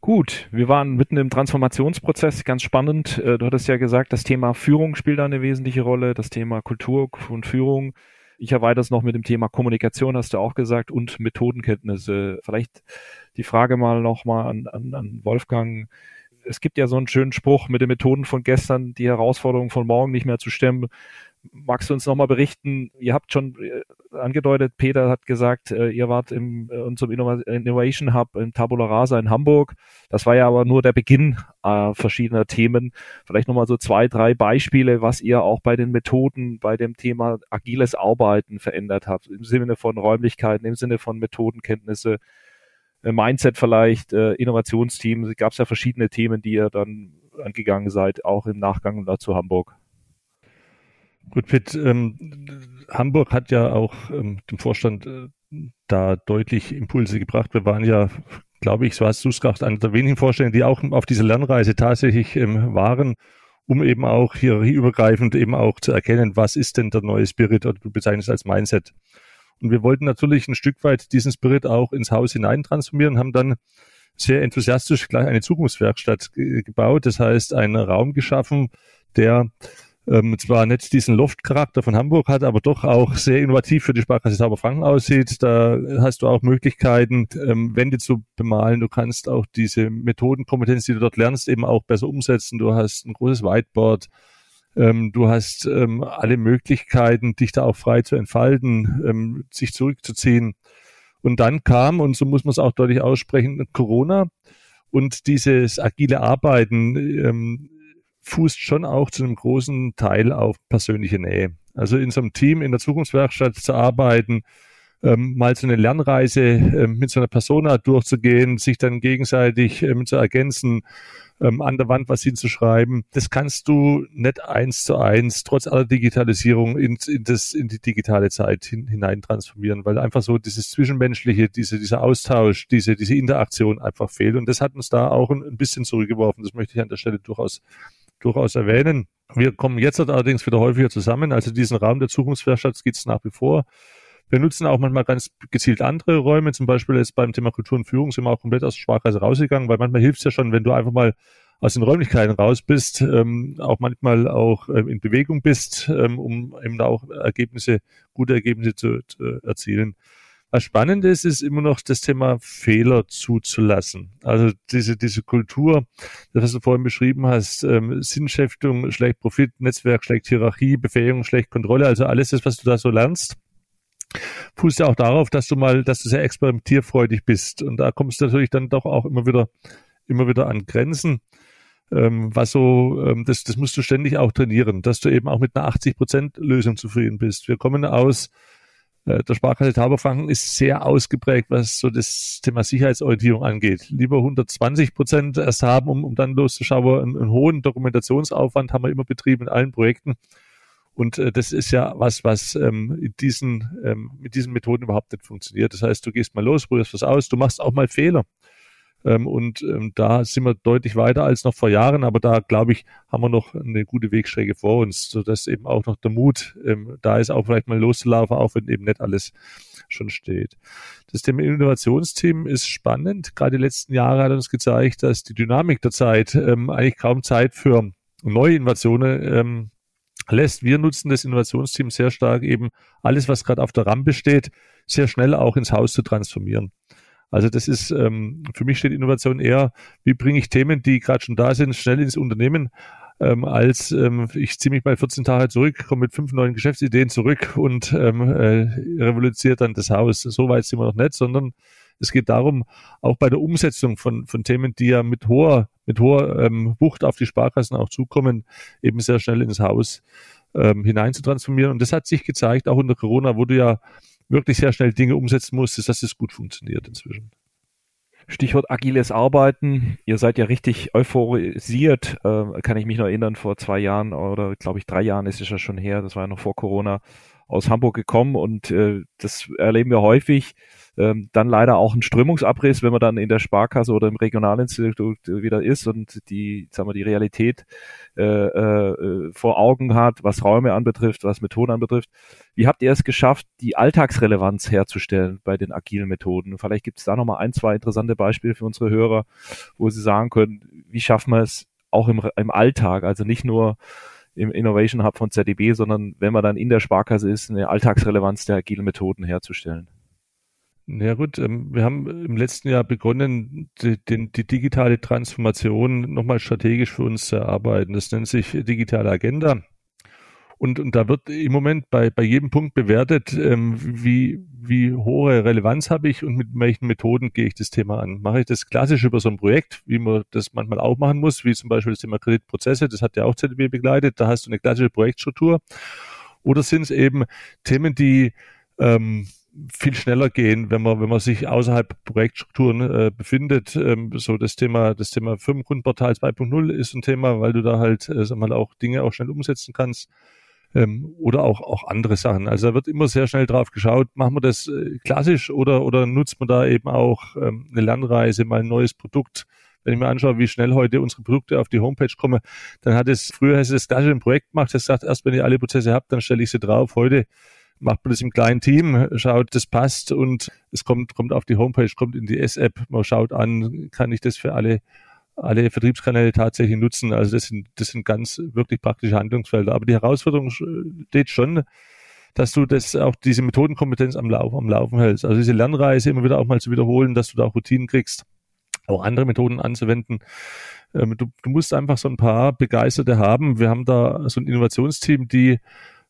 Speaker 1: Gut, wir waren mitten im Transformationsprozess, ganz spannend. Äh, du hattest ja gesagt, das Thema Führung spielt da eine wesentliche Rolle, das Thema Kultur und Führung. Ich erweitere es noch mit dem Thema Kommunikation, hast du auch gesagt, und Methodenkenntnisse. Vielleicht die Frage mal nochmal an, an, an Wolfgang. Es gibt ja so einen schönen Spruch mit den Methoden von gestern, die Herausforderungen von morgen nicht mehr zu stemmen. Magst du uns nochmal berichten? Ihr habt schon äh, angedeutet, Peter hat gesagt, äh, ihr wart im äh, unserem Innovation Hub in Tabula Rasa in Hamburg. Das war ja aber nur der Beginn äh, verschiedener Themen. Vielleicht nochmal so zwei, drei Beispiele, was ihr auch bei den Methoden, bei dem Thema agiles Arbeiten verändert habt. Im Sinne von Räumlichkeiten, im Sinne von Methodenkenntnisse, Mindset vielleicht, Innovationsteam. Gab es ja verschiedene Themen, die ihr dann angegangen seid, auch im Nachgang dazu Hamburg.
Speaker 3: Gut, Pitt, ähm, Hamburg hat ja auch ähm, dem Vorstand äh, da deutlich Impulse gebracht. Wir waren ja, glaube ich, so hast du es gesagt, einer der wenigen Vorstände, die auch auf dieser Lernreise tatsächlich ähm, waren, um eben auch hierarchieübergreifend eben auch zu erkennen, was ist denn der neue Spirit oder du bezeichnest als Mindset. Und wir wollten natürlich ein Stück weit diesen Spirit auch ins Haus hinein transformieren, haben dann sehr enthusiastisch gleich eine Zukunftswerkstatt gebaut. Das heißt, einen Raum geschaffen, der ähm, zwar nicht diesen Loft-Charakter von Hamburg hat, aber doch auch sehr innovativ für die Sparkasse Zauberfranken aussieht. Da hast du auch Möglichkeiten, ähm, Wände zu bemalen. Du kannst auch diese Methodenkompetenz, die du dort lernst, eben auch besser umsetzen. Du hast ein großes Whiteboard. Ähm, du hast ähm, alle Möglichkeiten, dich da auch frei zu entfalten, ähm, sich zurückzuziehen. Und dann kam, und so muss man es auch deutlich aussprechen, Corona und dieses agile Arbeiten ähm, fußt schon auch zu einem großen Teil auf persönliche Nähe. Also in so einem Team in der Zukunftswerkstatt zu arbeiten, ähm, mal so eine Lernreise äh, mit so einer Persona durchzugehen, sich dann gegenseitig ähm, zu ergänzen, ähm, an der Wand was hinzuschreiben. Das kannst du nicht eins zu eins, trotz aller Digitalisierung, in, in, das, in die digitale Zeit hin, hinein transformieren, weil einfach so dieses Zwischenmenschliche, diese, dieser Austausch, diese, diese Interaktion einfach fehlt. Und das hat uns da auch ein, ein bisschen zurückgeworfen. Das möchte ich an der Stelle durchaus durchaus erwähnen. Wir kommen jetzt allerdings wieder häufiger zusammen. Also diesen Raum der Zukunftswerkstatt gibt es nach wie vor. Wir nutzen auch manchmal ganz gezielt andere Räume. Zum Beispiel jetzt beim Thema Kultur und Führung sind wir auch komplett aus der Sparkreise rausgegangen, weil manchmal hilft es ja schon, wenn du einfach mal aus den Räumlichkeiten raus bist, ähm, auch manchmal auch ähm, in Bewegung bist, ähm, um eben da auch Ergebnisse, gute Ergebnisse zu, zu erzielen. Was spannend ist, ist immer noch das Thema Fehler zuzulassen. Also diese, diese Kultur, das, was du vorhin beschrieben hast, ähm, Sinnschäftung schlecht Profit, Netzwerk schlecht Hierarchie, Befähigung schlecht Kontrolle, also alles das, was du da so lernst, fußt ja auch darauf, dass du mal, dass du sehr experimentierfreudig bist. Und da kommst du natürlich dann doch auch immer wieder, immer wieder an Grenzen. ähm, was so, ähm, das, das musst du ständig auch trainieren, dass du eben auch mit einer 80 Prozent Lösung zufrieden bist. Wir kommen aus der Sparkasse Tauberfranken ist sehr ausgeprägt, was so das Thema Sicherheitsorientierung angeht. Lieber 120 Prozent erst haben, um, um dann loszuschauen. Einen, einen hohen Dokumentationsaufwand haben wir immer betrieben in allen Projekten. Und äh, das ist ja was, was ähm, in diesen, ähm, mit diesen Methoden überhaupt nicht funktioniert. Das heißt, du gehst mal los, probierst was aus, du machst auch mal Fehler. Ähm, und ähm, da sind wir deutlich weiter als noch vor Jahren, aber da glaube ich, haben wir noch eine gute Wegstrecke vor uns, sodass eben auch noch der Mut ähm, da ist, auch vielleicht mal loszulaufen, auch wenn eben nicht alles schon steht. Das Thema Innovationsteam ist spannend. Gerade die letzten Jahre hat uns gezeigt, dass die Dynamik der Zeit ähm, eigentlich kaum Zeit für neue Innovationen ähm, lässt. Wir nutzen das Innovationsteam sehr stark, eben alles, was gerade auf der Rampe steht, sehr schnell auch ins Haus zu transformieren. Also das ist, ähm, für mich steht Innovation eher, wie bringe ich Themen, die gerade schon da sind, schnell ins Unternehmen, ähm, als ähm, ich ziehe mich mal 14 Tage zurück, komme mit fünf neuen Geschäftsideen zurück und ähm, äh, revolutioniert dann das Haus. So weit sind wir noch nicht, sondern es geht darum, auch bei der Umsetzung von, von Themen, die ja mit hoher, mit hoher ähm, Wucht auf die Sparkassen auch zukommen, eben sehr schnell ins Haus ähm, hinein zu transformieren. Und das hat sich gezeigt, auch unter Corona, wo du ja wirklich sehr schnell Dinge umsetzen musstest, dass es gut funktioniert inzwischen.
Speaker 1: Stichwort agiles Arbeiten. Ihr seid ja richtig euphorisiert. Äh, kann ich mich noch erinnern, vor zwei Jahren oder glaube ich drei Jahren ist es ja schon her, das war ja noch vor Corona, aus Hamburg gekommen und äh, das erleben wir häufig ähm, dann leider auch ein Strömungsabriss, wenn man dann in der Sparkasse oder im Regionalinstitut wieder ist und die, sagen wir, die Realität äh, äh, vor Augen hat, was Räume anbetrifft, was Methoden anbetrifft. Wie habt ihr es geschafft, die Alltagsrelevanz herzustellen bei den agilen Methoden? Vielleicht gibt es da nochmal ein, zwei interessante Beispiele für unsere Hörer, wo sie sagen können, wie schaffen wir es auch im, im Alltag, also nicht nur im Innovation Hub von ZDB, sondern wenn man dann in der Sparkasse ist, eine Alltagsrelevanz der agilen Methoden herzustellen.
Speaker 3: Ja gut, ähm, wir haben im letzten Jahr begonnen, die, die, die digitale Transformation nochmal strategisch für uns zu erarbeiten. Das nennt sich digitale Agenda. Und, und da wird im Moment bei, bei jedem Punkt bewertet, ähm, wie, wie hohe Relevanz habe ich und mit welchen Methoden gehe ich das Thema an. Mache ich das klassisch über so ein Projekt, wie man das manchmal auch machen muss, wie zum Beispiel das Thema Kreditprozesse, das hat ja auch ZDB begleitet, da hast du eine klassische Projektstruktur. Oder sind es eben Themen, die ähm, viel schneller gehen, wenn man, wenn man sich außerhalb Projektstrukturen äh, befindet. Ähm, so das Thema, das Thema Firmenkundenportal 2.0 ist ein Thema, weil du da halt äh, sag mal, auch Dinge auch schnell umsetzen kannst. Ähm, oder auch, auch andere Sachen. Also da wird immer sehr schnell drauf geschaut, machen wir das äh, klassisch oder, oder nutzt man da eben auch ähm, eine Lernreise, mal ein neues Produkt. Wenn ich mir anschaue, wie schnell heute unsere Produkte auf die Homepage kommen, dann hat es, früher hast du das klassisch im Projekt gemacht, hast gesagt, erst wenn ihr alle Prozesse habt, dann stelle ich sie drauf. Heute macht man das im kleinen Team, schaut, das passt und es kommt, kommt auf die Homepage, kommt in die S-App, man schaut an, kann ich das für alle, alle Vertriebskanäle tatsächlich nutzen. Also das sind, das sind ganz wirklich praktische Handlungsfelder. Aber die Herausforderung steht schon, dass du das auch diese Methodenkompetenz am, Lauf, am Laufen hältst. Also diese Lernreise immer wieder auch mal zu wiederholen, dass du da auch Routinen kriegst, auch andere Methoden anzuwenden. Ähm, du, du musst einfach so ein paar Begeisterte haben. Wir haben da so ein Innovationsteam, die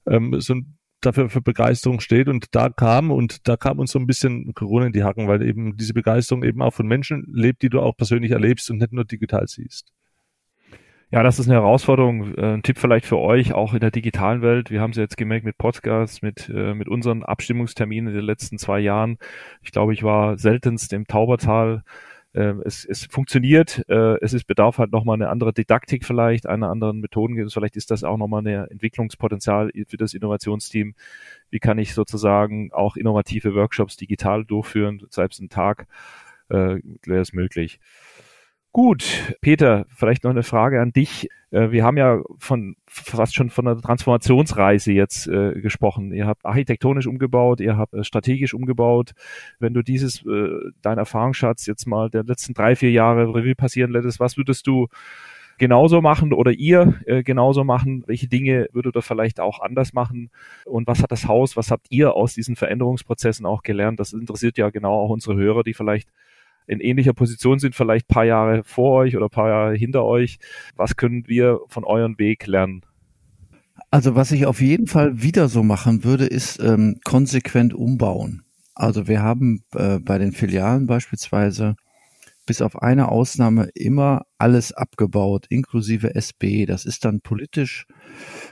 Speaker 3: ähm, so ein dafür für Begeisterung steht. Und da kam, und da kam uns so ein bisschen Corona in die Hacken, weil eben diese Begeisterung eben auch von Menschen lebt, die du auch persönlich erlebst und nicht nur digital siehst.
Speaker 1: Ja, das ist eine Herausforderung. Äh, ein Tipp vielleicht für euch, auch in der digitalen Welt. Wir haben es jetzt gemerkt mit Podcasts, mit, äh, mit unseren Abstimmungsterminen in den letzten zwei Jahren. Ich glaube, ich war seltenst im Taubertal es, es funktioniert, äh, es ist bedarf halt nochmal eine andere Didaktik vielleicht, einer anderen Methoden. Vielleicht ist das auch nochmal ein Entwicklungspotenzial für das Innovationsteam. Wie kann ich sozusagen auch innovative Workshops digital durchführen, selbst einen Tag äh, wäre es möglich. Gut, Peter, vielleicht noch eine Frage an dich. Äh, wir haben ja von fast schon von einer Transformationsreise jetzt äh, gesprochen. Ihr habt architektonisch umgebaut, ihr habt äh, strategisch umgebaut. Wenn du dieses, äh, dein Erfahrungsschatz jetzt mal der letzten drei, vier Jahre Revue passieren lässt, was würdest du genauso machen oder ihr äh, genauso machen? Welche Dinge würdet ihr vielleicht auch anders machen? Und was hat das Haus, was habt ihr aus diesen Veränderungsprozessen auch gelernt? Das interessiert ja genau auch unsere Hörer, die vielleicht in ähnlicher Position sind, vielleicht paar Jahre vor euch oder paar Jahre hinter euch. Was können wir von eurem Weg lernen?
Speaker 2: Also was ich auf jeden Fall wieder so machen würde, ist ähm, konsequent umbauen. Also wir haben äh, bei den Filialen beispielsweise bis auf eine Ausnahme immer alles abgebaut, inklusive SB. Das ist dann politisch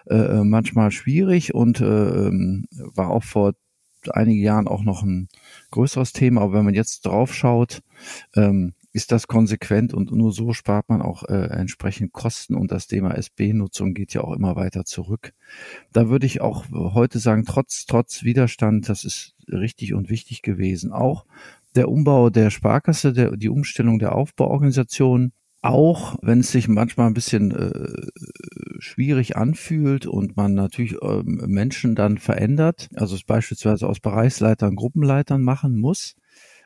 Speaker 2: äh, manchmal schwierig und äh, ähm, war auch vor einigen Jahren auch noch ein größeres Thema. Aber wenn man jetzt drauf schaut, ähm, ist das konsequent und nur so spart man auch äh, entsprechend Kosten und das Thema SB-Nutzung geht ja auch immer weiter zurück. Da würde ich auch heute sagen, trotz, trotz Widerstand, das ist richtig und wichtig gewesen. Auch der Umbau der Sparkasse, der, die Umstellung der Aufbauorganisation, auch wenn es sich manchmal ein bisschen äh, schwierig anfühlt und man natürlich äh, Menschen dann verändert, also es beispielsweise aus Bereichsleitern Gruppenleitern machen muss,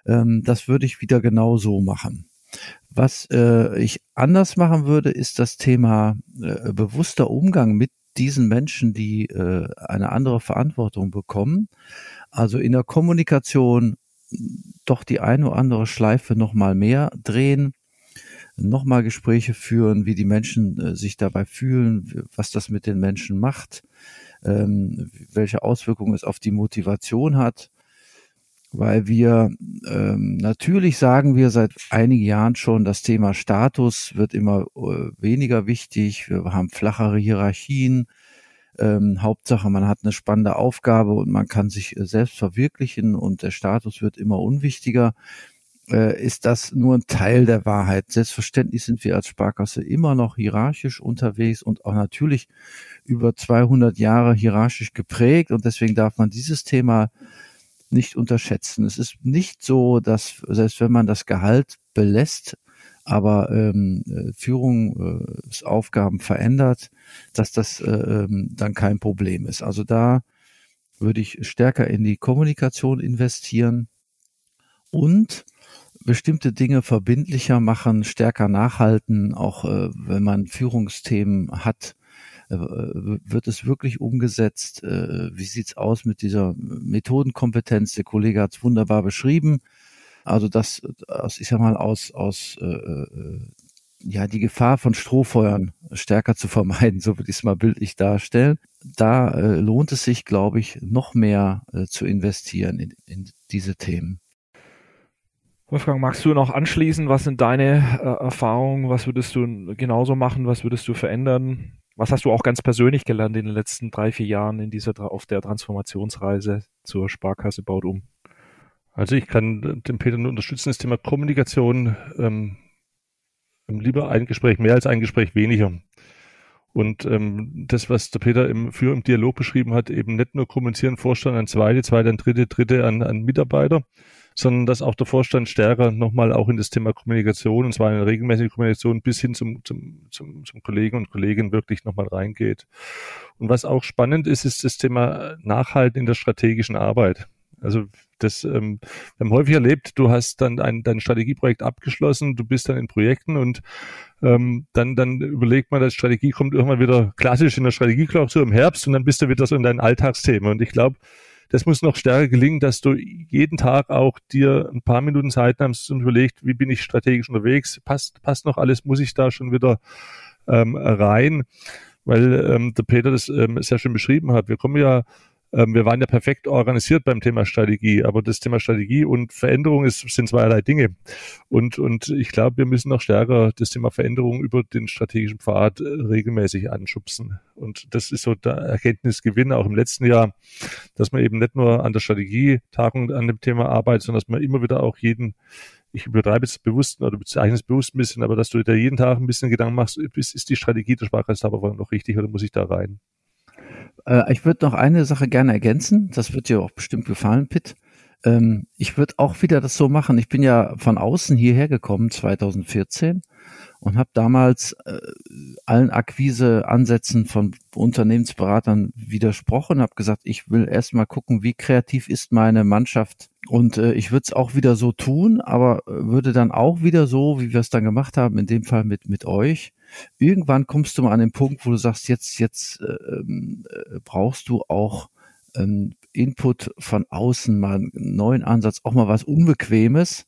Speaker 2: ähm, das würde ich wieder genau so machen. Was äh, ich anders machen würde, ist das Thema äh, bewusster Umgang mit diesen Menschen, die äh, eine andere Verantwortung bekommen. Also in der Kommunikation doch die eine oder andere Schleife nochmal mehr drehen, nochmal Gespräche führen, wie die Menschen äh, sich dabei fühlen, was das mit den Menschen macht, ähm, welche Auswirkungen es auf die Motivation hat weil wir ähm, natürlich sagen wir seit einigen Jahren schon, das Thema Status wird immer äh, weniger wichtig. Wir haben flachere Hierarchien. Ähm, Hauptsache, man hat eine spannende Aufgabe und man kann sich äh, selbst verwirklichen und der Status wird immer unwichtiger. Äh, ist das nur ein Teil der Wahrheit? Selbstverständlich sind wir als Sparkasse immer noch hierarchisch unterwegs und auch natürlich über 200 Jahre hierarchisch geprägt und deswegen darf man dieses Thema nicht unterschätzen. Es ist nicht so, dass selbst wenn man das Gehalt belässt, aber ähm, äh, Führungsaufgaben äh, verändert, dass das äh, ähm, dann kein Problem ist. Also da würde ich stärker in die Kommunikation investieren und bestimmte Dinge verbindlicher machen, stärker nachhalten, auch äh, wenn man Führungsthemen hat, äh, wird es wirklich umgesetzt? Äh, wie sieht's aus mit dieser Methodenkompetenz? Der Kollege hat es wunderbar beschrieben. Also das, das ich sag mal aus aus äh, äh, ja die Gefahr von Strohfeuern stärker zu vermeiden, so würde ich es mal bildlich darstellen. Da äh, lohnt es sich, glaube ich, noch mehr äh, zu investieren in, in diese Themen.
Speaker 1: Wolfgang, magst du noch anschließen? Was sind deine äh, Erfahrungen? Was würdest du genauso machen? Was würdest du verändern? Was hast du auch ganz persönlich gelernt in den letzten drei, vier Jahren in dieser, auf der Transformationsreise zur Sparkasse baut um?
Speaker 3: Also ich kann den Peter nur unterstützen, das Thema Kommunikation, ähm, lieber ein Gespräch mehr als ein Gespräch weniger. Und ähm, das, was der Peter im, für im Dialog beschrieben hat, eben nicht nur kommunizieren, Vorstand an zweite, zweite an dritte, dritte an, an Mitarbeiter, sondern dass auch der Vorstand stärker nochmal auch in das Thema Kommunikation, und zwar in regelmäßige Kommunikation bis hin zum, zum, zum, zum Kollegen und Kolleginnen wirklich nochmal reingeht. Und was auch spannend ist, ist das Thema Nachhalten in der strategischen Arbeit. Also das ähm, wir haben häufig erlebt, du hast dann ein, dein Strategieprojekt abgeschlossen, du bist dann in Projekten und ähm, dann, dann überlegt man, dass Strategie kommt irgendwann wieder klassisch in der Strategieklausur im Herbst und dann bist du wieder so in deinen Alltagsthemen. Und ich glaube, das muss noch stärker gelingen, dass du jeden Tag auch dir ein paar Minuten Zeit nimmst und überlegst, wie bin ich strategisch unterwegs, passt, passt noch alles, muss ich da schon wieder ähm, rein, weil ähm, der Peter das ähm, sehr schön beschrieben hat. Wir kommen ja ähm, wir waren ja perfekt organisiert beim Thema Strategie, aber das Thema Strategie und Veränderung ist, sind zweierlei Dinge. Und, und ich glaube, wir müssen noch stärker das Thema Veränderung über den strategischen Pfad äh, regelmäßig anschubsen. Und das ist so der Erkenntnisgewinn auch im letzten Jahr, dass man eben nicht nur an der Strategietagung an dem Thema arbeitet, sondern dass man immer wieder auch jeden ich übertreibe es bewusst oder bezeichne es bewusst ein bisschen, aber dass du dir jeden Tag ein bisschen Gedanken machst, ist, die Strategie der Sparkassenhaber noch richtig oder muss ich da rein?
Speaker 2: Äh, ich würde noch eine Sache gerne ergänzen. Das wird dir auch bestimmt gefallen, Pitt. Ähm, ich würde auch wieder das so machen. Ich bin ja von außen hierher gekommen 2014 und habe damals äh, allen Akquise-Ansätzen von Unternehmensberatern widersprochen, habe gesagt, ich will erstmal gucken, wie kreativ ist meine Mannschaft. Und äh, ich würde es auch wieder so tun, aber würde dann auch wieder so, wie wir es dann gemacht haben, in dem Fall mit, mit euch, irgendwann kommst du mal an den Punkt, wo du sagst, jetzt, jetzt äh, ähm, äh, brauchst du auch ähm, Input von außen, mal einen neuen Ansatz, auch mal was Unbequemes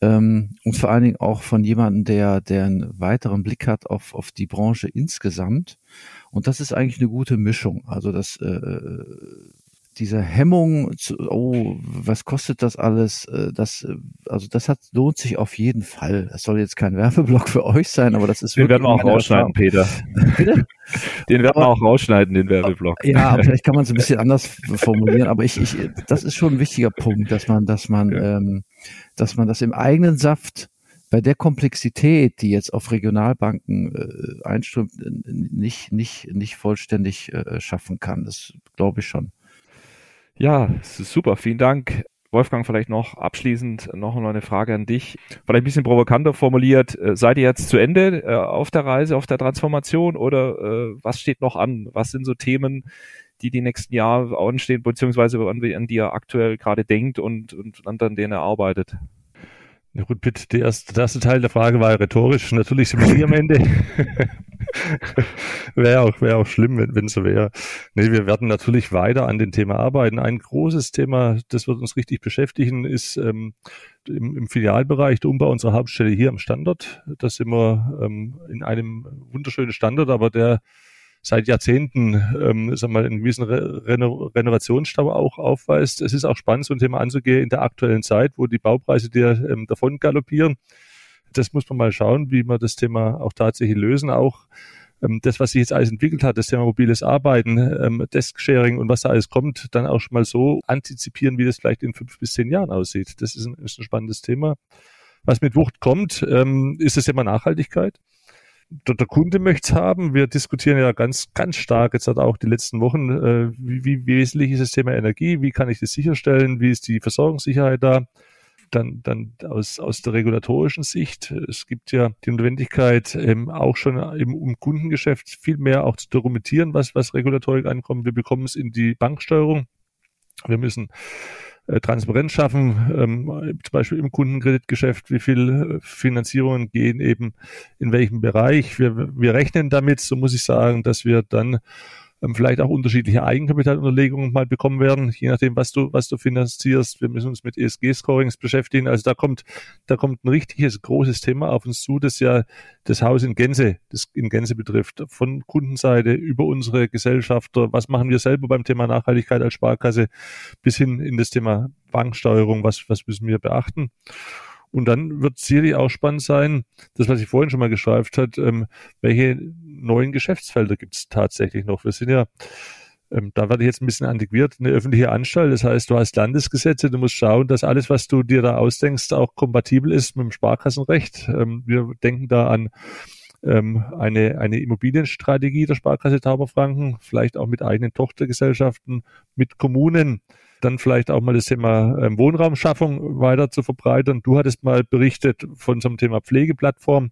Speaker 2: ähm, und vor allen Dingen auch von jemandem, der, der einen weiteren Blick hat auf, auf die Branche insgesamt. Und das ist eigentlich eine gute Mischung. Also das, äh, diese Hemmung, zu, oh, was kostet das alles? Äh, das, äh, also das hat, lohnt sich auf jeden Fall. Es soll jetzt kein Werbeblock für euch sein, aber das ist
Speaker 1: Den werden wir auch rausschneiden, Peter. Den werden wir auch rausschneiden, den Werbeblock.
Speaker 2: Ja, aber vielleicht kann man es ein bisschen anders formulieren, aber ich, ich, das ist schon ein wichtiger Punkt, dass man, dass man, ja. ähm, dass man das im eigenen Saft bei der Komplexität, die jetzt auf Regionalbanken äh, einströmt, nicht, nicht, nicht vollständig äh, schaffen kann. Das glaube ich schon.
Speaker 1: Ja, super. Vielen Dank. Wolfgang, vielleicht noch abschließend noch eine Frage an dich. Vielleicht ein bisschen provokanter formuliert. Äh, seid ihr jetzt zu Ende äh, auf der Reise, auf der Transformation oder äh, was steht noch an? Was sind so Themen, die die nächsten Jahre anstehen, beziehungsweise an, die ihr aktuell gerade denkt und, und an denen er arbeitet?
Speaker 3: Ja gut, bitte, der erste, der erste Teil der Frage war rhetorisch. Natürlich sind wir nie am Ende. wäre auch, wäre auch schlimm, wenn, wenn so wäre. Nee, wir werden natürlich weiter an dem Thema arbeiten. Ein großes Thema, das wird uns richtig beschäftigen, ist ähm, im, im Filialbereich der Umbau unserer Hauptstelle hier am Standort. Da sind wir ähm, in einem wunderschönen Standort, aber der seit Jahrzehnten ähm, sag mal, einen gewissen Re Reno Renovationsstau auch aufweist. Es ist auch spannend, so ein Thema anzugehen in der aktuellen Zeit, wo die Baupreise dir ähm, davon galoppieren. Das muss man mal schauen, wie wir das Thema auch tatsächlich lösen. Auch ähm, das, was sich jetzt alles entwickelt hat, das Thema mobiles Arbeiten, ähm, Desk-Sharing und was da alles kommt, dann auch schon mal so antizipieren, wie das vielleicht in fünf bis zehn Jahren aussieht. Das ist ein, ist ein spannendes Thema. Was mit Wucht kommt, ähm, ist das Thema Nachhaltigkeit der, der Kunde möchte es haben. Wir diskutieren ja ganz, ganz stark jetzt hat auch die letzten Wochen, äh, wie, wie wesentlich ist das Thema Energie, wie kann ich das sicherstellen, wie ist die Versorgungssicherheit da. Dann, dann aus, aus der regulatorischen Sicht. Es gibt ja die Notwendigkeit, ähm, auch schon im, im Kundengeschäft viel mehr auch zu dokumentieren, was, was Regulatorik ankommt. Wir bekommen es in die Banksteuerung. Wir müssen äh, Transparenz schaffen, ähm, zum Beispiel im Kundenkreditgeschäft, wie viel äh, Finanzierungen gehen eben in welchem Bereich. Wir, wir rechnen damit, so muss ich sagen, dass wir dann ähm, vielleicht auch unterschiedliche Eigenkapitalunterlegungen mal bekommen werden, je nachdem, was du, was du finanzierst. Wir müssen uns mit ESG-Scorings beschäftigen. Also da kommt, da kommt ein richtiges großes Thema auf uns zu, das ja das Haus in Gänze, das in Gänze betrifft. Von Kundenseite über unsere Gesellschafter. Was machen wir selber beim Thema Nachhaltigkeit als Sparkasse bis hin in das Thema Banksteuerung? Was, was müssen wir beachten? Und dann wird sicherlich auch spannend sein, das, was ich vorhin schon mal geschreift hat, ähm, welche neuen Geschäftsfelder gibt es tatsächlich noch? Wir sind ja, ähm, da werde ich jetzt ein bisschen antiquiert, eine öffentliche Anstalt. Das heißt, du hast Landesgesetze, du musst schauen, dass alles, was du dir da ausdenkst, auch kompatibel ist mit dem Sparkassenrecht. Ähm, wir denken da an ähm, eine, eine Immobilienstrategie der Sparkasse Tauberfranken, vielleicht auch mit eigenen Tochtergesellschaften, mit Kommunen dann vielleicht auch mal das Thema ähm, Wohnraumschaffung weiter zu verbreitern. Du hattest mal berichtet von so einem Thema Pflegeplattform.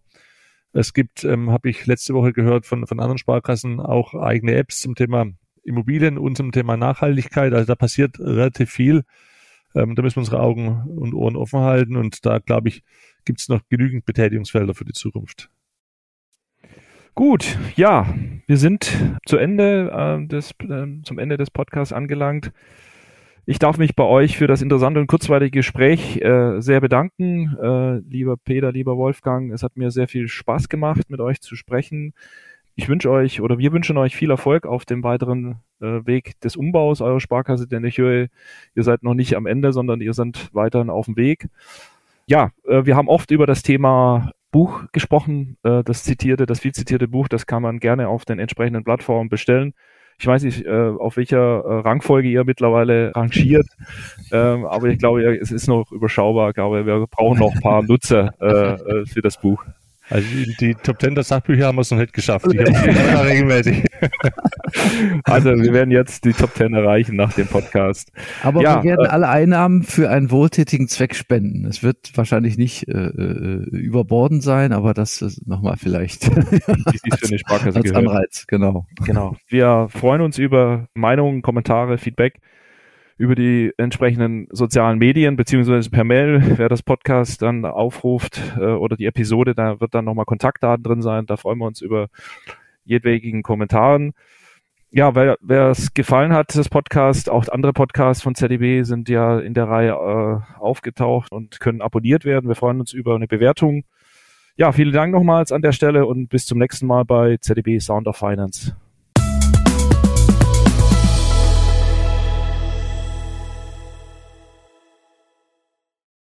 Speaker 3: Es gibt, ähm, habe ich letzte Woche gehört von, von anderen Sparkassen, auch eigene Apps zum Thema Immobilien und zum Thema Nachhaltigkeit. Also da passiert relativ viel. Ähm, da müssen wir unsere Augen und Ohren offen halten und da, glaube ich, gibt es noch genügend Betätigungsfelder für die Zukunft.
Speaker 1: Gut, ja, wir sind zu Ende äh, des, äh, zum Ende des Podcasts angelangt. Ich darf mich bei euch für das interessante und kurzweilige Gespräch äh, sehr bedanken. Äh, lieber Peter, lieber Wolfgang, es hat mir sehr viel Spaß gemacht, mit euch zu sprechen. Ich wünsche euch oder wir wünschen euch viel Erfolg auf dem weiteren äh, Weg des Umbaus eurer Sparkasse, denn ich höre, ihr seid noch nicht am Ende, sondern ihr seid weiterhin auf dem Weg. Ja, äh, wir haben oft über das Thema Buch gesprochen, äh, das zitierte, das viel zitierte Buch, das kann man gerne auf den entsprechenden Plattformen bestellen. Ich weiß nicht, äh, auf welcher äh, Rangfolge ihr mittlerweile rangiert, ähm, aber ich glaube, es ist noch überschaubar. Ich glaube, wir brauchen noch ein paar Nutzer äh, äh für das Buch.
Speaker 3: Also die, die Top Ten der Sachbücher haben wir es noch nicht geschafft. Die haben regelmäßig.
Speaker 1: Also wir werden jetzt die Top Ten erreichen nach dem Podcast.
Speaker 2: Aber ja, wir werden äh, alle Einnahmen für einen wohltätigen Zweck spenden. Es wird wahrscheinlich nicht äh, äh überbordend sein, aber das nochmal vielleicht
Speaker 1: wie für eine Sparkasse als
Speaker 2: Anreiz. Genau.
Speaker 1: Genau. Wir freuen uns über Meinungen, Kommentare, Feedback über die entsprechenden sozialen Medien, beziehungsweise per Mail, wer das Podcast dann aufruft äh, oder die Episode, da wird dann nochmal Kontaktdaten drin sein. Da freuen wir uns über jedwedigen Kommentaren. Ja, wer, wer es gefallen hat, das Podcast, auch andere Podcasts von ZDB sind ja in der Reihe äh, aufgetaucht und können abonniert werden. Wir freuen uns über eine Bewertung. Ja, vielen Dank nochmals an der Stelle und bis zum nächsten Mal bei ZDB Sound of Finance.